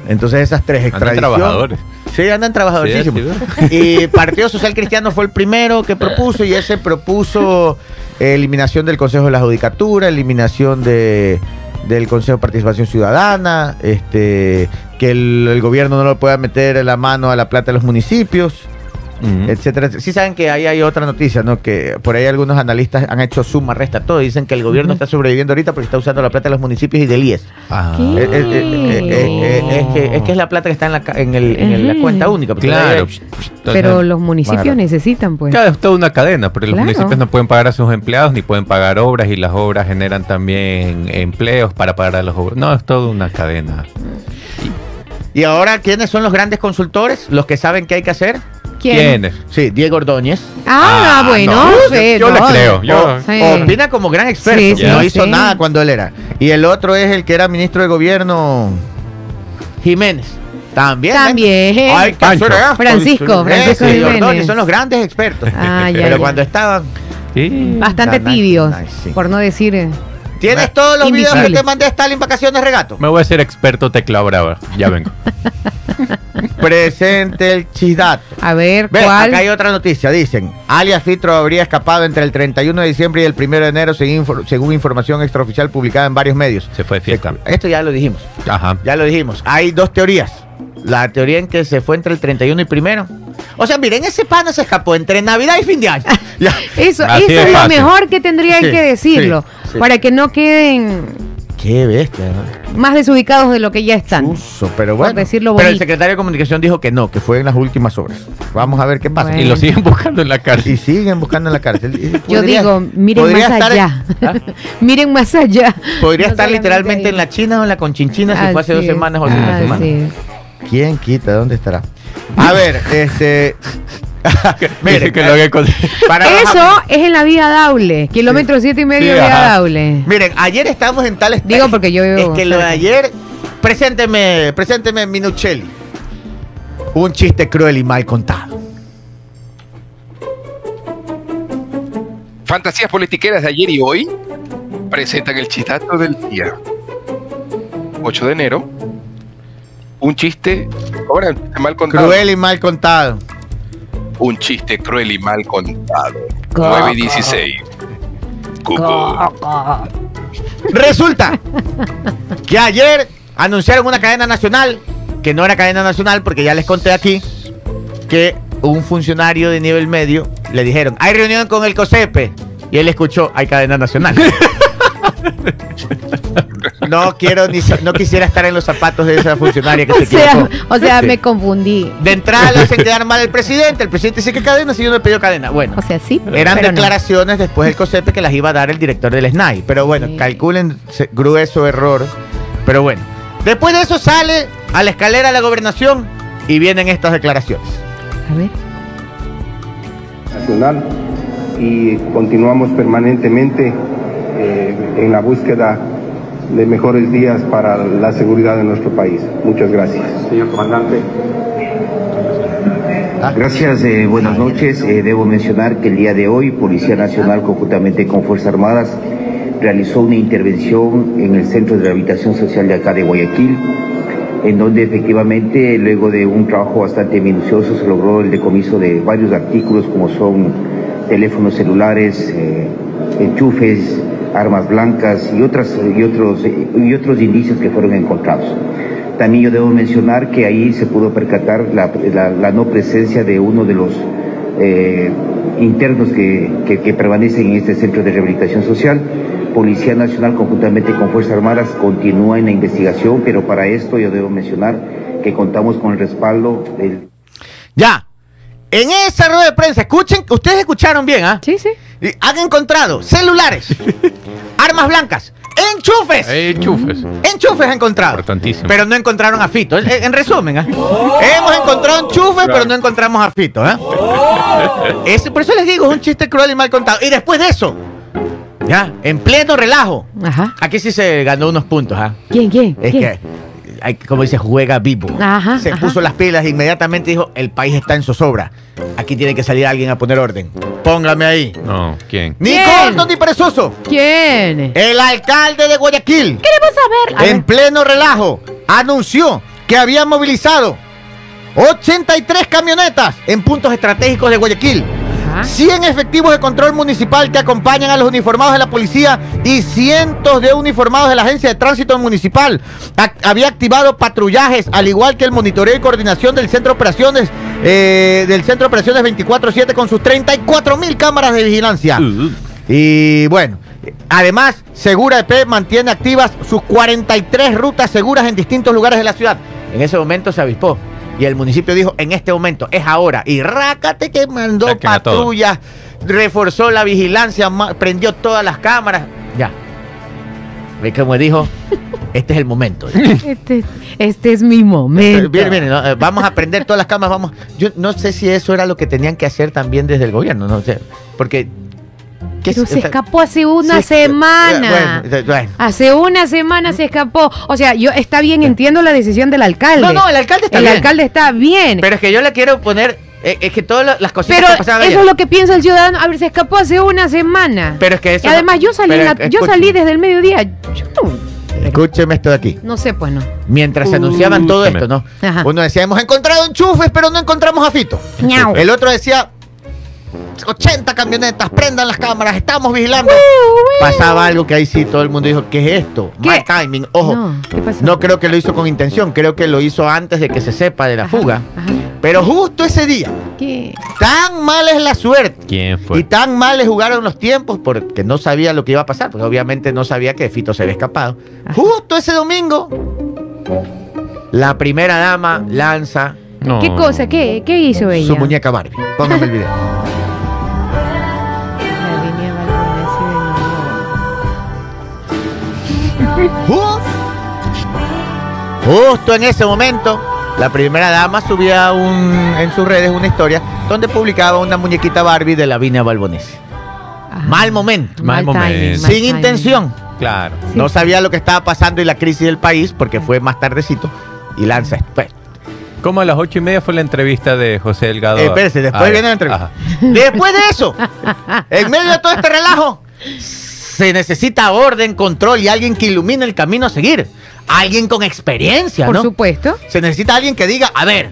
Entonces esas tres, Andan extradición. trabajadores. Sí, andan trabajadorísimos. Sí, y Partido Social Cristiano fue el primero que propuso y ese propuso eh, eliminación del Consejo de la Judicatura, eliminación de del Consejo de Participación Ciudadana, este que el, gobierno no lo pueda meter la mano a la plata de los municipios Mm. etcétera. etcétera. Sí saben que ahí hay otra noticia, ¿no? Que por ahí algunos analistas han hecho suma, resta, todo. Dicen que el gobierno está sobreviviendo ahorita porque está usando la plata de los municipios y del IES. Es, que, es que es la plata que está en la, en el, en el- la cuenta única. Claro. hay- Pero los municipios Claro. necesitan, pues. Claro, es toda una cadena, porque los Claro. municipios no pueden pagar a sus empleados ni pueden pagar obras y las obras generan también empleos para pagar a los obras. No, es toda una cadena. Y ahora, ¿quiénes son los grandes consultores? Los que saben qué hay que hacer. ¿Quién? Sí, Diego Ordóñez. Ah, Ah, bueno. no, sí, yo le no, creo, yo- O- Sí. Opina como gran experto. Sí, sí, no sí. hizo nada cuando él era. Y el otro es el que era ministro de gobierno, Jiménez. También. ¿eh? También. Ay, qué Pancho. Francisco, Francisco sí, Jiménez. Ordóñez, son los grandes expertos. Ah, ya, Pero ya. cuando estaban. Sí. Bastante Nice, tibios, nice, sí. por no decir. eh, ¿Tienes todos los videos que te mandé a Stalin Vacaciones Regato? Me voy a hacer experto tecla brava. Ya vengo. Presente el chisdato. A ver, Ve, ¿cuál? acá hay otra noticia. Dicen, alias Fitro habría escapado entre el 31 de diciembre y el 1 de enero según, infor- según información extraoficial publicada en varios medios. Se fue de fiesta. Esto ya lo dijimos. Ajá. Ya lo dijimos. Hay dos teorías. La teoría en que se fue entre el 31 y primero. O sea, miren, ese pana se escapó entre Navidad y fin de año. Eso, eso es lo mejor que tendrían Sí, que decirlo. sí, sí. Para que no queden Qué bestia. ¿no? más desubicados de lo que ya están. Pero bueno. decirlo pero el secretario de comunicación dijo que no, que fue en las últimas horas. Vamos a ver qué pasa. Bueno. Y lo siguen buscando en la Y cárcel. siguen buscando en la cárcel. Y Yo digo, miren más estar allá. ¿Ah? miren más allá. Podría No estar literalmente ahí. en la China o en la Conchinchina si fue hace dos semanas o hace una semana. es. ¿Quién quita? ¿Dónde estará? A ver, este. Miren, que lo haga con- para Eso es en la vía Daule, kilómetro siete y medio Sí, vía ajá. Daule. Miren, ayer estábamos en tal Digo porque yo Es vivo que lo de ayer. Presénteme, presénteme Minuchelli. Un chiste cruel y mal contado. Fantasías politiqueras de ayer y hoy presentan el chistato del día. 8 de enero. Un chiste. Ahora, un chiste mal contado. Cruel y mal contado. Un chiste cruel y mal contado. 9 y 16. Cucú. Resulta que ayer anunciaron una cadena nacional, que no era cadena nacional porque ya les conté aquí, que un funcionario de nivel medio le dijeron, hay reunión con el COSEPE. Y él escuchó, hay cadena nacional. No quiero ni no quisiera estar en los zapatos de esa funcionaria que O se sea, o sea, Sí. me confundí. De entrada le hacen quedar mal al presidente. El presidente dice que cadena si yo no he pedido cadena. Bueno, O sea, sí. eran no. declaraciones después del COSEPE que las iba a dar el director del SNAI. Pero bueno, Sí. calculen grueso error. Pero bueno, después de eso sale a la escalera de la gobernación y vienen estas declaraciones. A ver. nacional y continuamos permanentemente eh, en la búsqueda de mejores días para la seguridad de nuestro país. Muchas gracias. Señor comandante. Gracias, eh, buenas noches. Eh, debo mencionar que el día de hoy Policía Nacional conjuntamente con Fuerzas Armadas realizó una intervención en el Centro de Rehabilitación Social de acá de Guayaquil, en donde efectivamente luego de un trabajo bastante minucioso se logró el decomiso de varios artículos como son teléfonos celulares, eh, enchufes, armas blancas y, otras, y, otros, y otros indicios que fueron encontrados. También yo debo mencionar que ahí se pudo percatar la, la- la no presencia de uno de los eh, internos que, que- que permanecen en este centro de rehabilitación social. Policía Nacional conjuntamente con Fuerzas Armadas continúa en la investigación, pero para esto yo debo mencionar que contamos con el respaldo del... Ya, en esa rueda de prensa, escuchen, ustedes escucharon bien, ¿ah? Sí, sí. Y Han encontrado celulares, armas blancas, enchufes. Eh, chufes. Enchufes han encontrado. Importantísimo. Pero no encontraron a Fito. En, en resumen, ¿ah? hemos encontrado enchufes, pero no encontramos a Fito. ¿ah? Ese- por eso les digo, es un chiste cruel y mal contado. Y después de eso, ya, en pleno relajo, Ajá. aquí sí se ganó unos puntos. ¿ah? ¿Quién, quién? Es ¿Quién? que, como dice, juega vivo. Ajá, se ajá. puso las pilas e inmediatamente dijo, el país está en zozobra. Aquí tiene que salir alguien a poner orden. Póngame ahí. No, ¿quién? Ni ¿Quién? corto ni perezoso. ¿Quién? El alcalde de Guayaquil. Queremos saber. A en ver. pleno relajo, anunció que había movilizado 83 camionetas en puntos estratégicos de Guayaquil. Ajá. 100 efectivos de control municipal que acompañan a los uniformados de la policía y cientos de uniformados de la Agencia de Tránsito Municipal. Había activado patrullajes, al igual que el monitoreo y coordinación del Centro de Operaciones, eh, del Centro de Operaciones 24-7 con sus 34 mil cámaras de vigilancia. Y bueno, además, Segura EP mantiene activas sus 43 rutas seguras en distintos lugares de la ciudad. En ese momento se avispó. Y el municipio dijo, en este momento, es ahora. Y rácate que mandó Saquen a todos. patrullas, reforzó la vigilancia, ma- prendió todas las cámaras. Ya. ¿Ve cómo dijo? Este es el momento. Este, este es mi momento. Miren, miren, ¿no? Eh, vamos a prender todas las cámaras, vamos. Yo no sé si eso era lo que tenían que hacer también desde el gobierno, no sé, porque ¿qué Pero se escapó hace una semana. Bueno, bueno. Hace una semana se escapó. O sea, yo está bien, entiendo la decisión del alcalde. No, no, el alcalde está El bien. alcalde está bien. Pero es que yo le quiero poner, eh, es que todas la- las cositas Pero que eso es lo que piensa el ciudadano. A ver, se escapó hace una semana. Pero es que eso y además yo salí, la- yo salí desde el mediodía. Yo no, Escúcheme esto de aquí. no sé, pues no. Mientras se anunciaban todo esto, ¿no? Ajá. Uno decía, hemos encontrado enchufes, pero no encontramos a Fito. El otro decía, 80 camionetas, prendan las cámaras, estamos vigilando. Pasaba algo que ahí sí todo el mundo dijo, ¿qué es esto? ¿Qué? Mal timing. Ojo, No, ¿qué pasó? no creo que lo hizo con intención, creo que lo hizo antes de que se sepa de la Ajá, fuga. ajá. Pero justo ese día, ¿Qué? tan mal es la suerte. ¿Quién Y fue? tan mal le jugaron los tiempos porque no sabía lo que iba a pasar, porque obviamente no sabía que Fito se había escapado. Ajá. Justo ese domingo, la primera dama lanza No. ¿Qué cosa? ¿Qué, qué hizo ella? su muñeca Barbie. Póngame el video. Justo en ese momento, la primera dama subía un, en sus redes una historia donde publicaba una muñequita Barbie de la Vina Balbonesi. Mal momento, Mal timing, momento. mal sin timing. intención. Claro. No sabía lo que estaba pasando y la crisis del país porque fue más tardecito y lanza esto. Pues, Como a las ocho y media fue la entrevista de José Delgado. Eh, espérese, después Ah, viene la entrevista. ajá. Después de eso, en medio de todo este relajo, se necesita orden, control y alguien que ilumine el camino a seguir. Alguien con experiencia, Por ¿no? supuesto. Se necesita alguien que diga, a ver,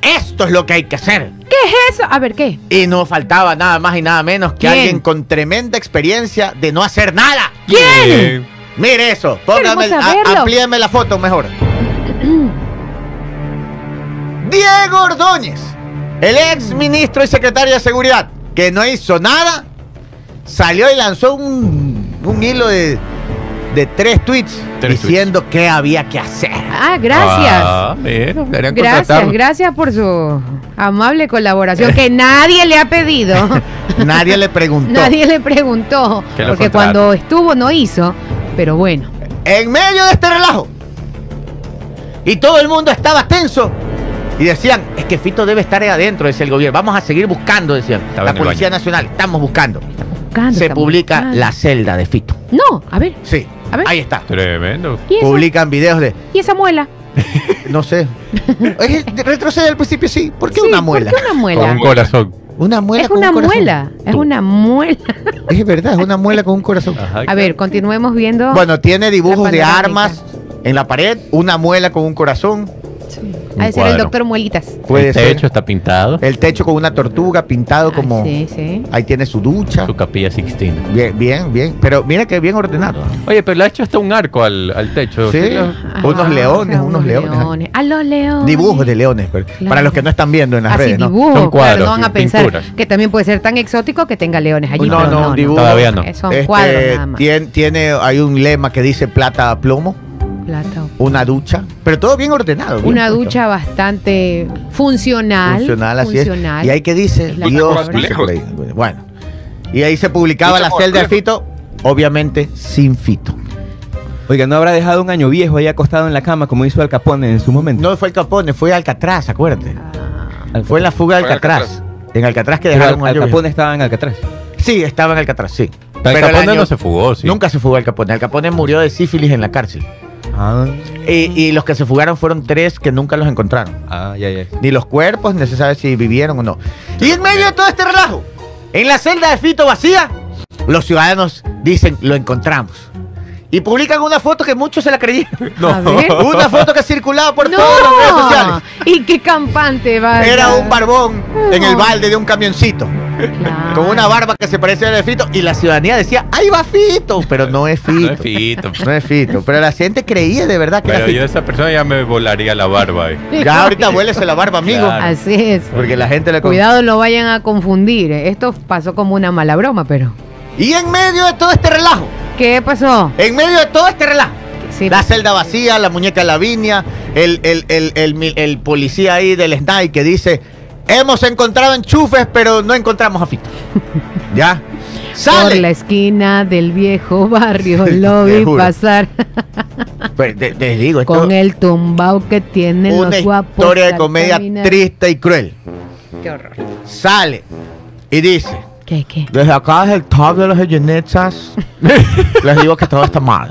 esto es lo que hay que hacer. ¿Qué es eso? A ver, ¿qué? Y no faltaba nada más y nada menos que ¿Quién? alguien con tremenda experiencia de no hacer nada. ¿Quién? Mire eso, póngame, a- amplíeme la foto mejor. Diego Ordóñez, el ex ministro y secretario de Seguridad, que no hizo nada, salió y lanzó un, un hilo de, de tres tweets Tres diciendo qué había que hacer. Ah, gracias. Ah, deberían Gracias, gracias por su amable colaboración que nadie le ha pedido. Nadie le preguntó. nadie le preguntó. Porque cuando estuvo no hizo. Pero bueno. En medio de este relajo. Y todo el mundo estaba tenso. Y decían, es que Fito debe estar ahí adentro, decía el gobierno. Vamos a seguir buscando, decían. Estaba la Policía. Nacional, estamos buscando. Buscando, Se publica buscando. la celda de Fito. No, a ver. Sí, A ver. ahí está. Tremendo. Publican videos de, ¿Y esa muela? no sé. Retrocede al principio, sí. ¿Por qué Sí, una ¿por muela? qué una Con muela? un corazón. Una muela Es con una un corazón. muela. Es Tú. una muela. Es verdad, es una muela con un corazón. Ajá, A ver, continuemos viendo. Bueno, tiene dibujos de armas en la pared, una muela con un corazón. Un ser el doctor Muelitas. Puede el ser. techo está pintado. El techo con una tortuga pintado Ah, como... sí, sí. Ahí tiene su ducha. Su capilla Sixtina. Bien, bien, bien. Pero mira que bien ordenado. Oye, pero le ha hecho hasta un arco al, al techo. Sí. lo- Unos Ah, leones, unos leones. A los leones. Dibujos de leones, pero- para los que no están viendo en las Así redes, ¿no? Son cuadros, claro, no van a pensar pinturas. que también puede ser tan exótico que tenga leones allí. No, pero no, un dibujo. Todavía no. Eh, Son Este, cuadros nada más. Tiene, tiene, hay un lema que dice plata a plomo, Plata. una ducha, pero todo bien ordenado. bien Una puesto. ducha bastante funcional. funcional, así funcional. es. Y ahí que dice, Dios dice. Bueno, y ahí se publicaba la celda de. Fito, obviamente sin Fito. Oiga, ¿no habrá dejado un año viejo ahí acostado en la cama como hizo Al Capone en su momento? No fue el Capone, fue Alcatraz, acuérdate. Al- Fue en la fuga de Alcatraz. En Alcatraz que Pero dejaron Al, un Al año viejo. Capone estaba en Alcatraz. Sí, estaba en Alcatraz, sí. Al el Capone año- no se fugó, sí. Nunca se fugó Al Capone. Al Capone murió de sífilis en la cárcel. Ah, Y, y los que se fugaron fueron tres que nunca los encontraron. ah ya, ya. Ni los cuerpos, ni se sabe si vivieron o no. Y en medio de todo este relajo, en la celda de Fito vacía, los ciudadanos dicen, lo encontramos. Y publican una foto que muchos se la creyeron. Una foto que circulaba por no. todas las redes sociales. Y qué campante va. Era un barbón en el balde de un camioncito. Claro. Con una barba que se parecía a la de Fito. Y la ciudadanía decía, ahí va Fito. Pero no es Fito. No es Fito. No es Fito. Pero la gente creía de verdad que Pero era yo Fito. a esa persona ya me volaría la barba. eh. Ya ahorita huélese la barba, amigo. Claro. Así es. Porque la gente le Cuidado, no vayan a confundir. eh. Esto pasó como una mala broma, pero. Y en medio de todo este relajo, ¿Qué pasó? en medio de todo este relajo, Sí, la celda vacía, la muñeca Lavinia, el, el, el, el, policía ahí del SNAI que dice, hemos encontrado enchufes, pero no encontramos a Fito. ¿Ya? Sale. Por la esquina del viejo barrio lo vi pasar Pues, te, te digo, esto con el tumbao que tienen una los guapos. historia de comedia caminar. triste y cruel. Qué horror. Sale y dice, ¿Qué, qué? desde acá desde el top de los Eyenetsas, les digo que todo está mal.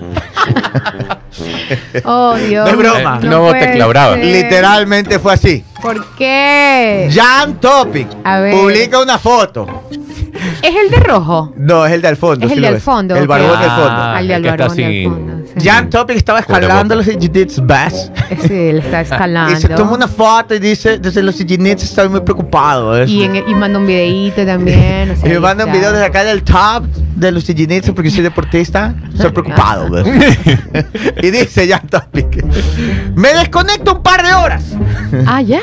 Oh, Dios. No es broma. Eh, no te clabraba. Literalmente fue así. ¿Por qué? Jan Topic A ver. publica una foto. ¿Es el de rojo? No, es el del fondo. Es sí el ves. fondo. El barbón del Ah, fondo. Al el que está barbón del fondo. Sí. Jan Topic estaba escalando los Eyenetsas Bass. Sí, él está escalando. Y se toma una foto y dice, desde los Eyenetsas estoy muy preocupado. ¿eh? Y, en- y manda un videito también. o sea, Y manda un video desde acá del top de los Eyenetsas porque soy deportista. Estoy preocupado. y dice Jan Topic, me desconecto un par de horas. Ah, ya.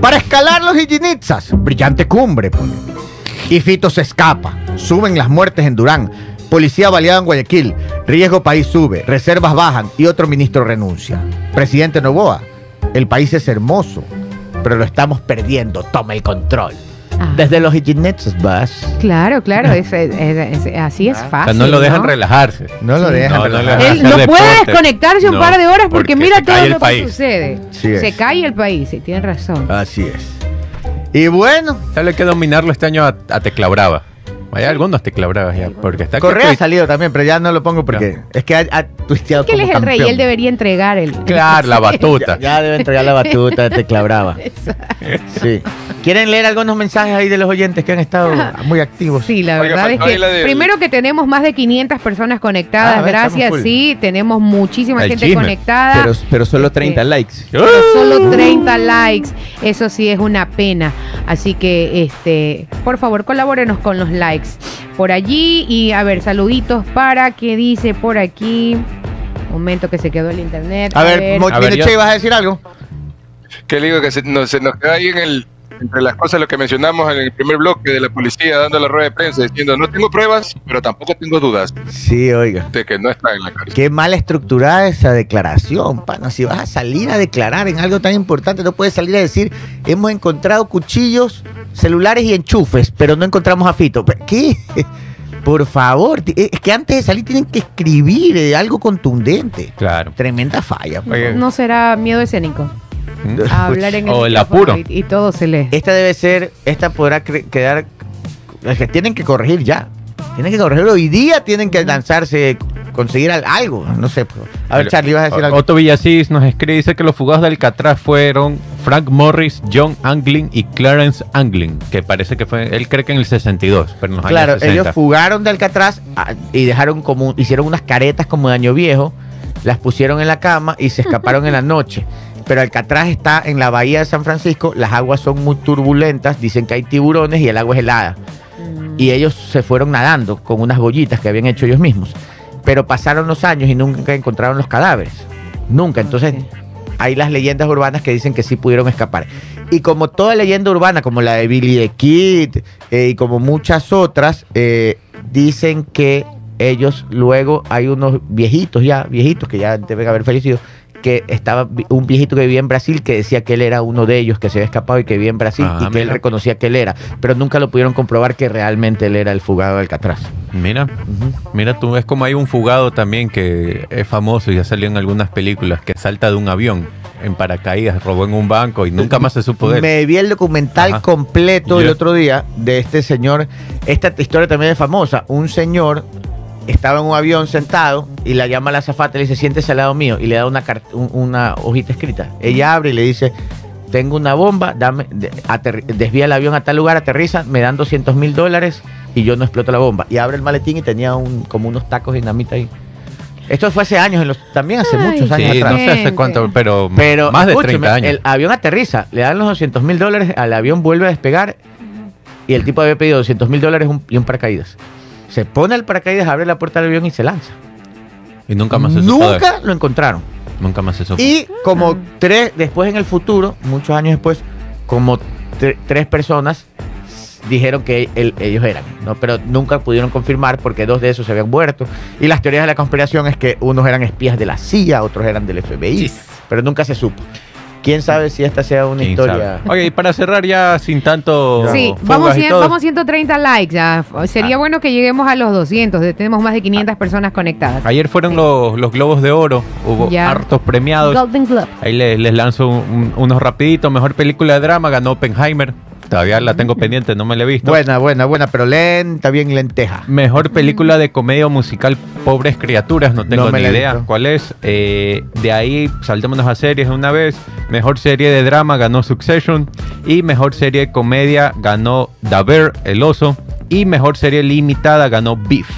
Para escalar los Ijinitzas, brillante cumbre. pone. Y Fito se escapa. Suben las muertes en Durán. Policía baleada en Guayaquil. Riesgo país sube. Reservas bajan. Y otro ministro renuncia. Presidente Novoa. El país es hermoso. Pero lo estamos perdiendo. Toma el control. Ah. Desde los Ijinitzas, vas. Claro, claro, es- es- es- así es O sea, fácil. no lo dejan relajarse. No lo dejan. No, no le relajar. dejan Él no puede desconectarse un par de horas porque, porque mira todo lo que sucede. Sí se cae el país, sí, tienes razón. Así es. Y bueno, hay que dominarlo este año a, a Tecla Brava. Hay algunos Tecla Bravas ya. Porque está Correa ha salido también, pero ya no lo pongo porque es que ha, ha tuiteado que él es el rey, campeón. él debería entregar el. Claro, la batuta. Ya, ya debe entregar la batuta de Tecla Brava. Sí. ¿Quieren leer algunos mensajes ahí de los oyentes que han estado muy activos? Sí, la Oiga, verdad es que del- primero que tenemos más de 500 personas conectadas, Ah, gracias, sí, tenemos muchísima El gente chisme. conectada. Pero, pero solo Este, 30 likes. pero solo 30 likes. Eso sí es una pena. Así que, este, por favor, colabórenos con los likes por allí. Y a ver, saluditos para que dice por aquí. Momento que se quedó el internet. A ver, A ver, yo- ¿vas a decir algo? Que le digo que se nos queda ahí en el, entre las cosas lo que mencionamos en el primer bloque de la policía dando la rueda de prensa diciendo no tengo pruebas, pero tampoco tengo dudas Sí, oiga. de que no está en la cárcel. Qué mal estructurada esa declaración, pana. Si vas a salir a declarar en algo tan importante, no puedes salir a decir, hemos encontrado cuchillos, celulares y enchufes, pero no encontramos a Fito. ¿Qué? Por favor, es que antes de salir tienen que escribir eh, algo contundente. Claro. Tremenda falla. No será miedo escénico. ¿Mm? A hablar en el, O el apuro. Y, y todo se lee. Esta debe ser, esta podrá quedar, es que tienen que corregir ya. Tienen que corregir hoy día, tienen que lanzarse, conseguir al- algo, no sé. pues. A ver, Charlie, vas a decir algo. Otto Villasís nos escribe, dice que los fugados de Alcatraz fueron Frank Morris, John Anglin y Clarence Anglin, que parece que fue, él cree que en el 62, pero en los Claro, años 60. ellos fugaron de Alcatraz ah, y dejaron como, hicieron unas caretas como de año viejo, las pusieron en la cama y se escaparon en la noche. Pero Alcatraz está en la bahía de San Francisco, las aguas son muy turbulentas, dicen que hay tiburones y el agua es helada. Y ellos se fueron nadando con unas gollitas que habían hecho ellos mismos. Pero pasaron los años y nunca encontraron los cadáveres. Nunca. Entonces, hay las leyendas urbanas que dicen que sí pudieron escapar. Y como toda leyenda urbana, como la de Billy the Kid eh, y como muchas otras, eh, dicen que ellos luego hay unos viejitos ya, viejitos que ya deben haber fallecido, que estaba un viejito que vivía en Brasil que decía que él era uno de ellos, que se había escapado y que vivía en Brasil Ah, y que él reconocía que él era, pero nunca lo pudieron comprobar que realmente él era el fugado de Alcatraz. Mira, mira tú, es como hay un fugado también que es famoso, ya salió en algunas películas, que salta de un avión en paracaídas, robó en un banco y nunca más se supo de él. Me vi el documental Ajá. completo el otro día de este señor. Esta historia también es famosa. Un señor estaba en un avión sentado y la llama a la azafata y le dice, siéntese al lado mío. Y le da una, una hojita escrita. Ella abre y le dice, tengo una bomba, dame, desvía el avión a tal lugar, aterriza, me dan 200 mil dólares y yo no exploto la bomba. Y abre el maletín y tenía un, como unos tacos de dinamita ahí. Esto fue hace años, en los, también hace Ay, muchos años Sí, atrás. no sé hace cuánto, pero, Pero más de escúcheme, 30 años. El avión aterriza, le dan los 200 mil dólares, al avión vuelve a despegar y el tipo había pedido 200 mil dólares un- y un paracaídas. Se pone el paracaídas, abre la puerta del avión y se lanza. Y nunca más se. Nunca lo encontraron. Nunca más se supo. Y como tres, después en el futuro, muchos años después, como tre- tres personas dijeron que ellos eran, ¿no? pero nunca pudieron confirmar porque dos de esos se habían muerto. Y las teorías de la conspiración es que unos eran espías de la CIA, otros eran del FBI, pero nunca se supo. Quién sabe si esta sea una ¿Quién historia. sabe? Oye, y para cerrar ya sin tanto. Sí, vamos, y cien- todo, vamos 130 likes ya. Sería Ah. bueno que lleguemos a los 200. de- Tenemos más de 500 personas conectadas. Ayer fueron los, los Globos de Oro, hubo Ya. hartos premiados. Golden Globe. Ahí les, les lanzo un- un- unos rapiditos. Mejor película de drama ganó Oppenheimer. Todavía la tengo pendiente, no me la he visto. Buena, buena, buena, pero lenta, bien lenteja. Mejor película de comedia musical, Pobres Criaturas, no tengo No me ni idea visto. cuál es. Eh, de ahí saltémonos a series de una vez. Mejor serie de drama ganó Succession. Y mejor serie de comedia ganó The Bear, El Oso. Y mejor serie limitada ganó Beef.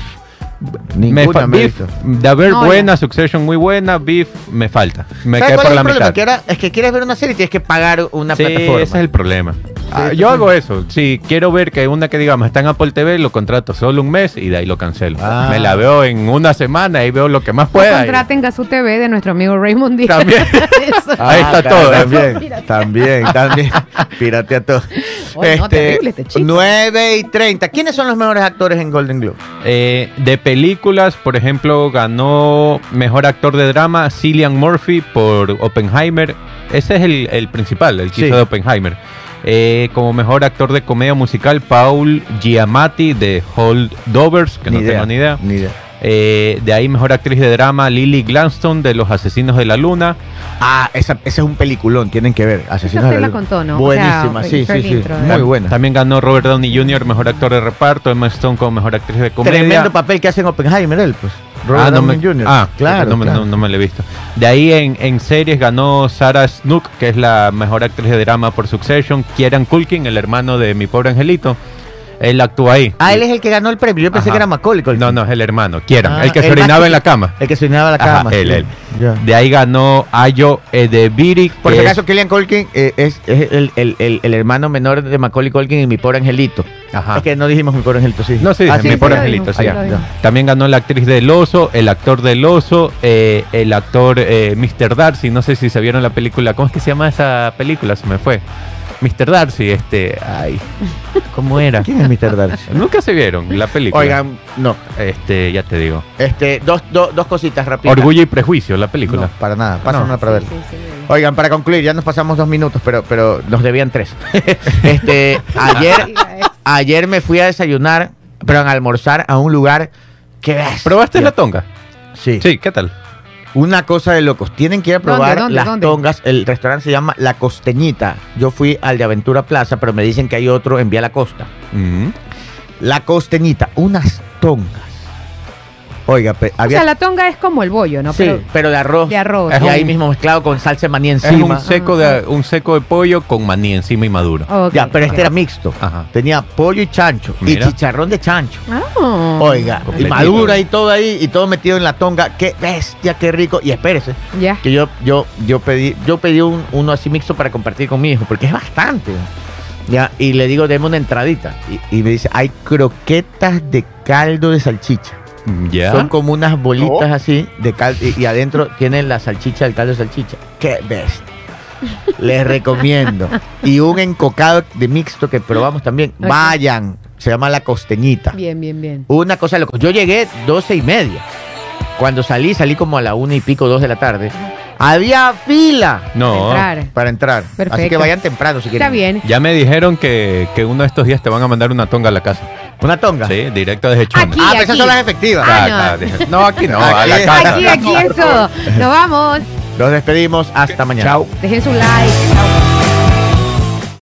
Ninguna me Beef. The Bear No, buena, Succession muy buena, Beef me falta. Me ¿Sabes quedé por es la el problema? mitad. Que ahora es que quieres ver una serie y tienes que pagar una Sí, plataforma. ese es el problema. Ah, yo hago eso. Si quiero ver que una que digamos está en Apple TV, lo contrato solo un mes y de ahí lo cancelo. Ah. Me la veo en una semana y veo lo que más pueda. contraten Gazú TV de nuestro amigo Raymond Díaz. También. Ahí está claro, todo. También, también, también. Piratea todo. Oye, no, terrible este chico. 9 y 30. ¿Quiénes son los mejores actores en Golden Globe? Eh, de películas, por ejemplo, ganó mejor actor de drama Cillian Murphy por Oppenheimer. Ese es el, el principal, el Sí. hizo de Oppenheimer. Eh, como mejor actor de comedia musical, Paul Giamatti de Holdovers, que no tengo ni idea. Ni idea. Eh, de ahí mejor actriz de drama Lily Gladstone de Los Asesinos de la Luna. Ah, esa, ese es un peliculón, tienen que ver. Asesinos de la Luna. contó, ¿no? O Buenísima, sea, sí, sí, sí. intro, Muy ¿no? buena. También ganó Robert Downey Jr. mejor actor de reparto, Emma Stone como mejor actriz de comedia. Tremendo papel que hace en Oppenheimer él, pues. Robert ah, no me, Downey Jr. ah, claro, no, me- claro. no- no me lo he visto. De ahí en, en series ganó Sarah Snook, que es la mejor actriz de drama por Succession. Kieran Culkin, el hermano de mi pobre angelito. Él actúa ahí. Ah, él es el que ganó el premio. Yo pensé Ajá. que era Macaulay. Culkin. No, no, es el hermano. Kieran, Ah, el que se orinaba en la cama. El que se orinaba en la Ajá, cama. él, sí. él. Ya. De ahí ganó Ayo Edebiri. Por si acaso, Killian Culkin eh, es, es el, el- el- el hermano menor de Macaulay Culkin y mi pobre angelito. Ajá. Es que no dijimos mi pobre angelito, sí. No, sí, Ah, mi pobre sí, angelito, sí. También ganó la actriz del oso, el actor del oso, eh, el actor eh, Mr. Darcy. No sé si se vieron la película. ¿Cómo es que se llama esa película? Se me fue. Mr. Darcy, este. Ay. ¿Cómo era? ¿Quién es Mr. Darcy? Nunca se vieron la película. Oigan, no. Este, ya te digo. Este, dos, dos, dos cositas rápidas. Orgullo y prejuicio, la película. No, para nada. Pasa No. una para ver. Sí, sí, sí. Oigan, para concluir, ya nos pasamos dos minutos, pero, pero nos debían tres. este, ayer, ayer me fui a desayunar, pero a almorzar a un lugar que ves. ¿Probaste la tonga? Sí. Sí, ¿qué tal? Una cosa de locos. Tienen que ir a ¿Dónde, probar dónde, las dónde? tongas. El restaurante se llama La Costeñita. Yo fui al de Aventura Plaza, pero me dicen que hay otro en Vía La Costa. La Costeñita, unas tongas. Oiga, pe- O había sea, la tonga es como el bollo, ¿no? sí, Pero pero, de arroz. de arroz. Y Es ahí mismo mezclado con salsa de maní Es encima. un seco, de, un seco de pollo con maní encima y maduro. Ok, ya, pero este era mixto. Ajá. Tenía pollo y chancho. Mira. Y chicharrón de chancho. Ah. Oiga, y madura y todo ahí, y todo metido en la tonga. Qué bestia, qué rico. Y espérese, Ya. que yo, yo, yo pedí, yo pedí un- uno así mixto para compartir con mi hijo, porque es bastante. Ya, y le digo, deme una entradita. Y, y me dice, hay croquetas de caldo de salchicha. Ya. Son como unas bolitas así de caldo y, y adentro tienen la salchicha, el caldo de salchicha. ¡Qué bestia! Les recomiendo. Y un encocado de mixto que probamos también. Vayan. Se llama La Costeñita. Bien, bien, bien. Una cosa loco. Yo llegué doce y media. Cuando salí, salí como a la una y pico, dos de la tarde. Había fila No. Entrar. para entrar. Así que vayan temprano si quieren. Está bien. Ya me dijeron que, que uno de estos días te van a mandar una tonga a la casa. ¿Una tonga? Sí, directo desde Chona. Aquí. Ah, pero esas aquí. son las efectivas. Ah, Ah, no. no, aquí no, a la Aquí. casa. Aquí, aquí, eso. Nos vamos. Nos despedimos. Hasta mañana. Chao. Dejen su like. Chao.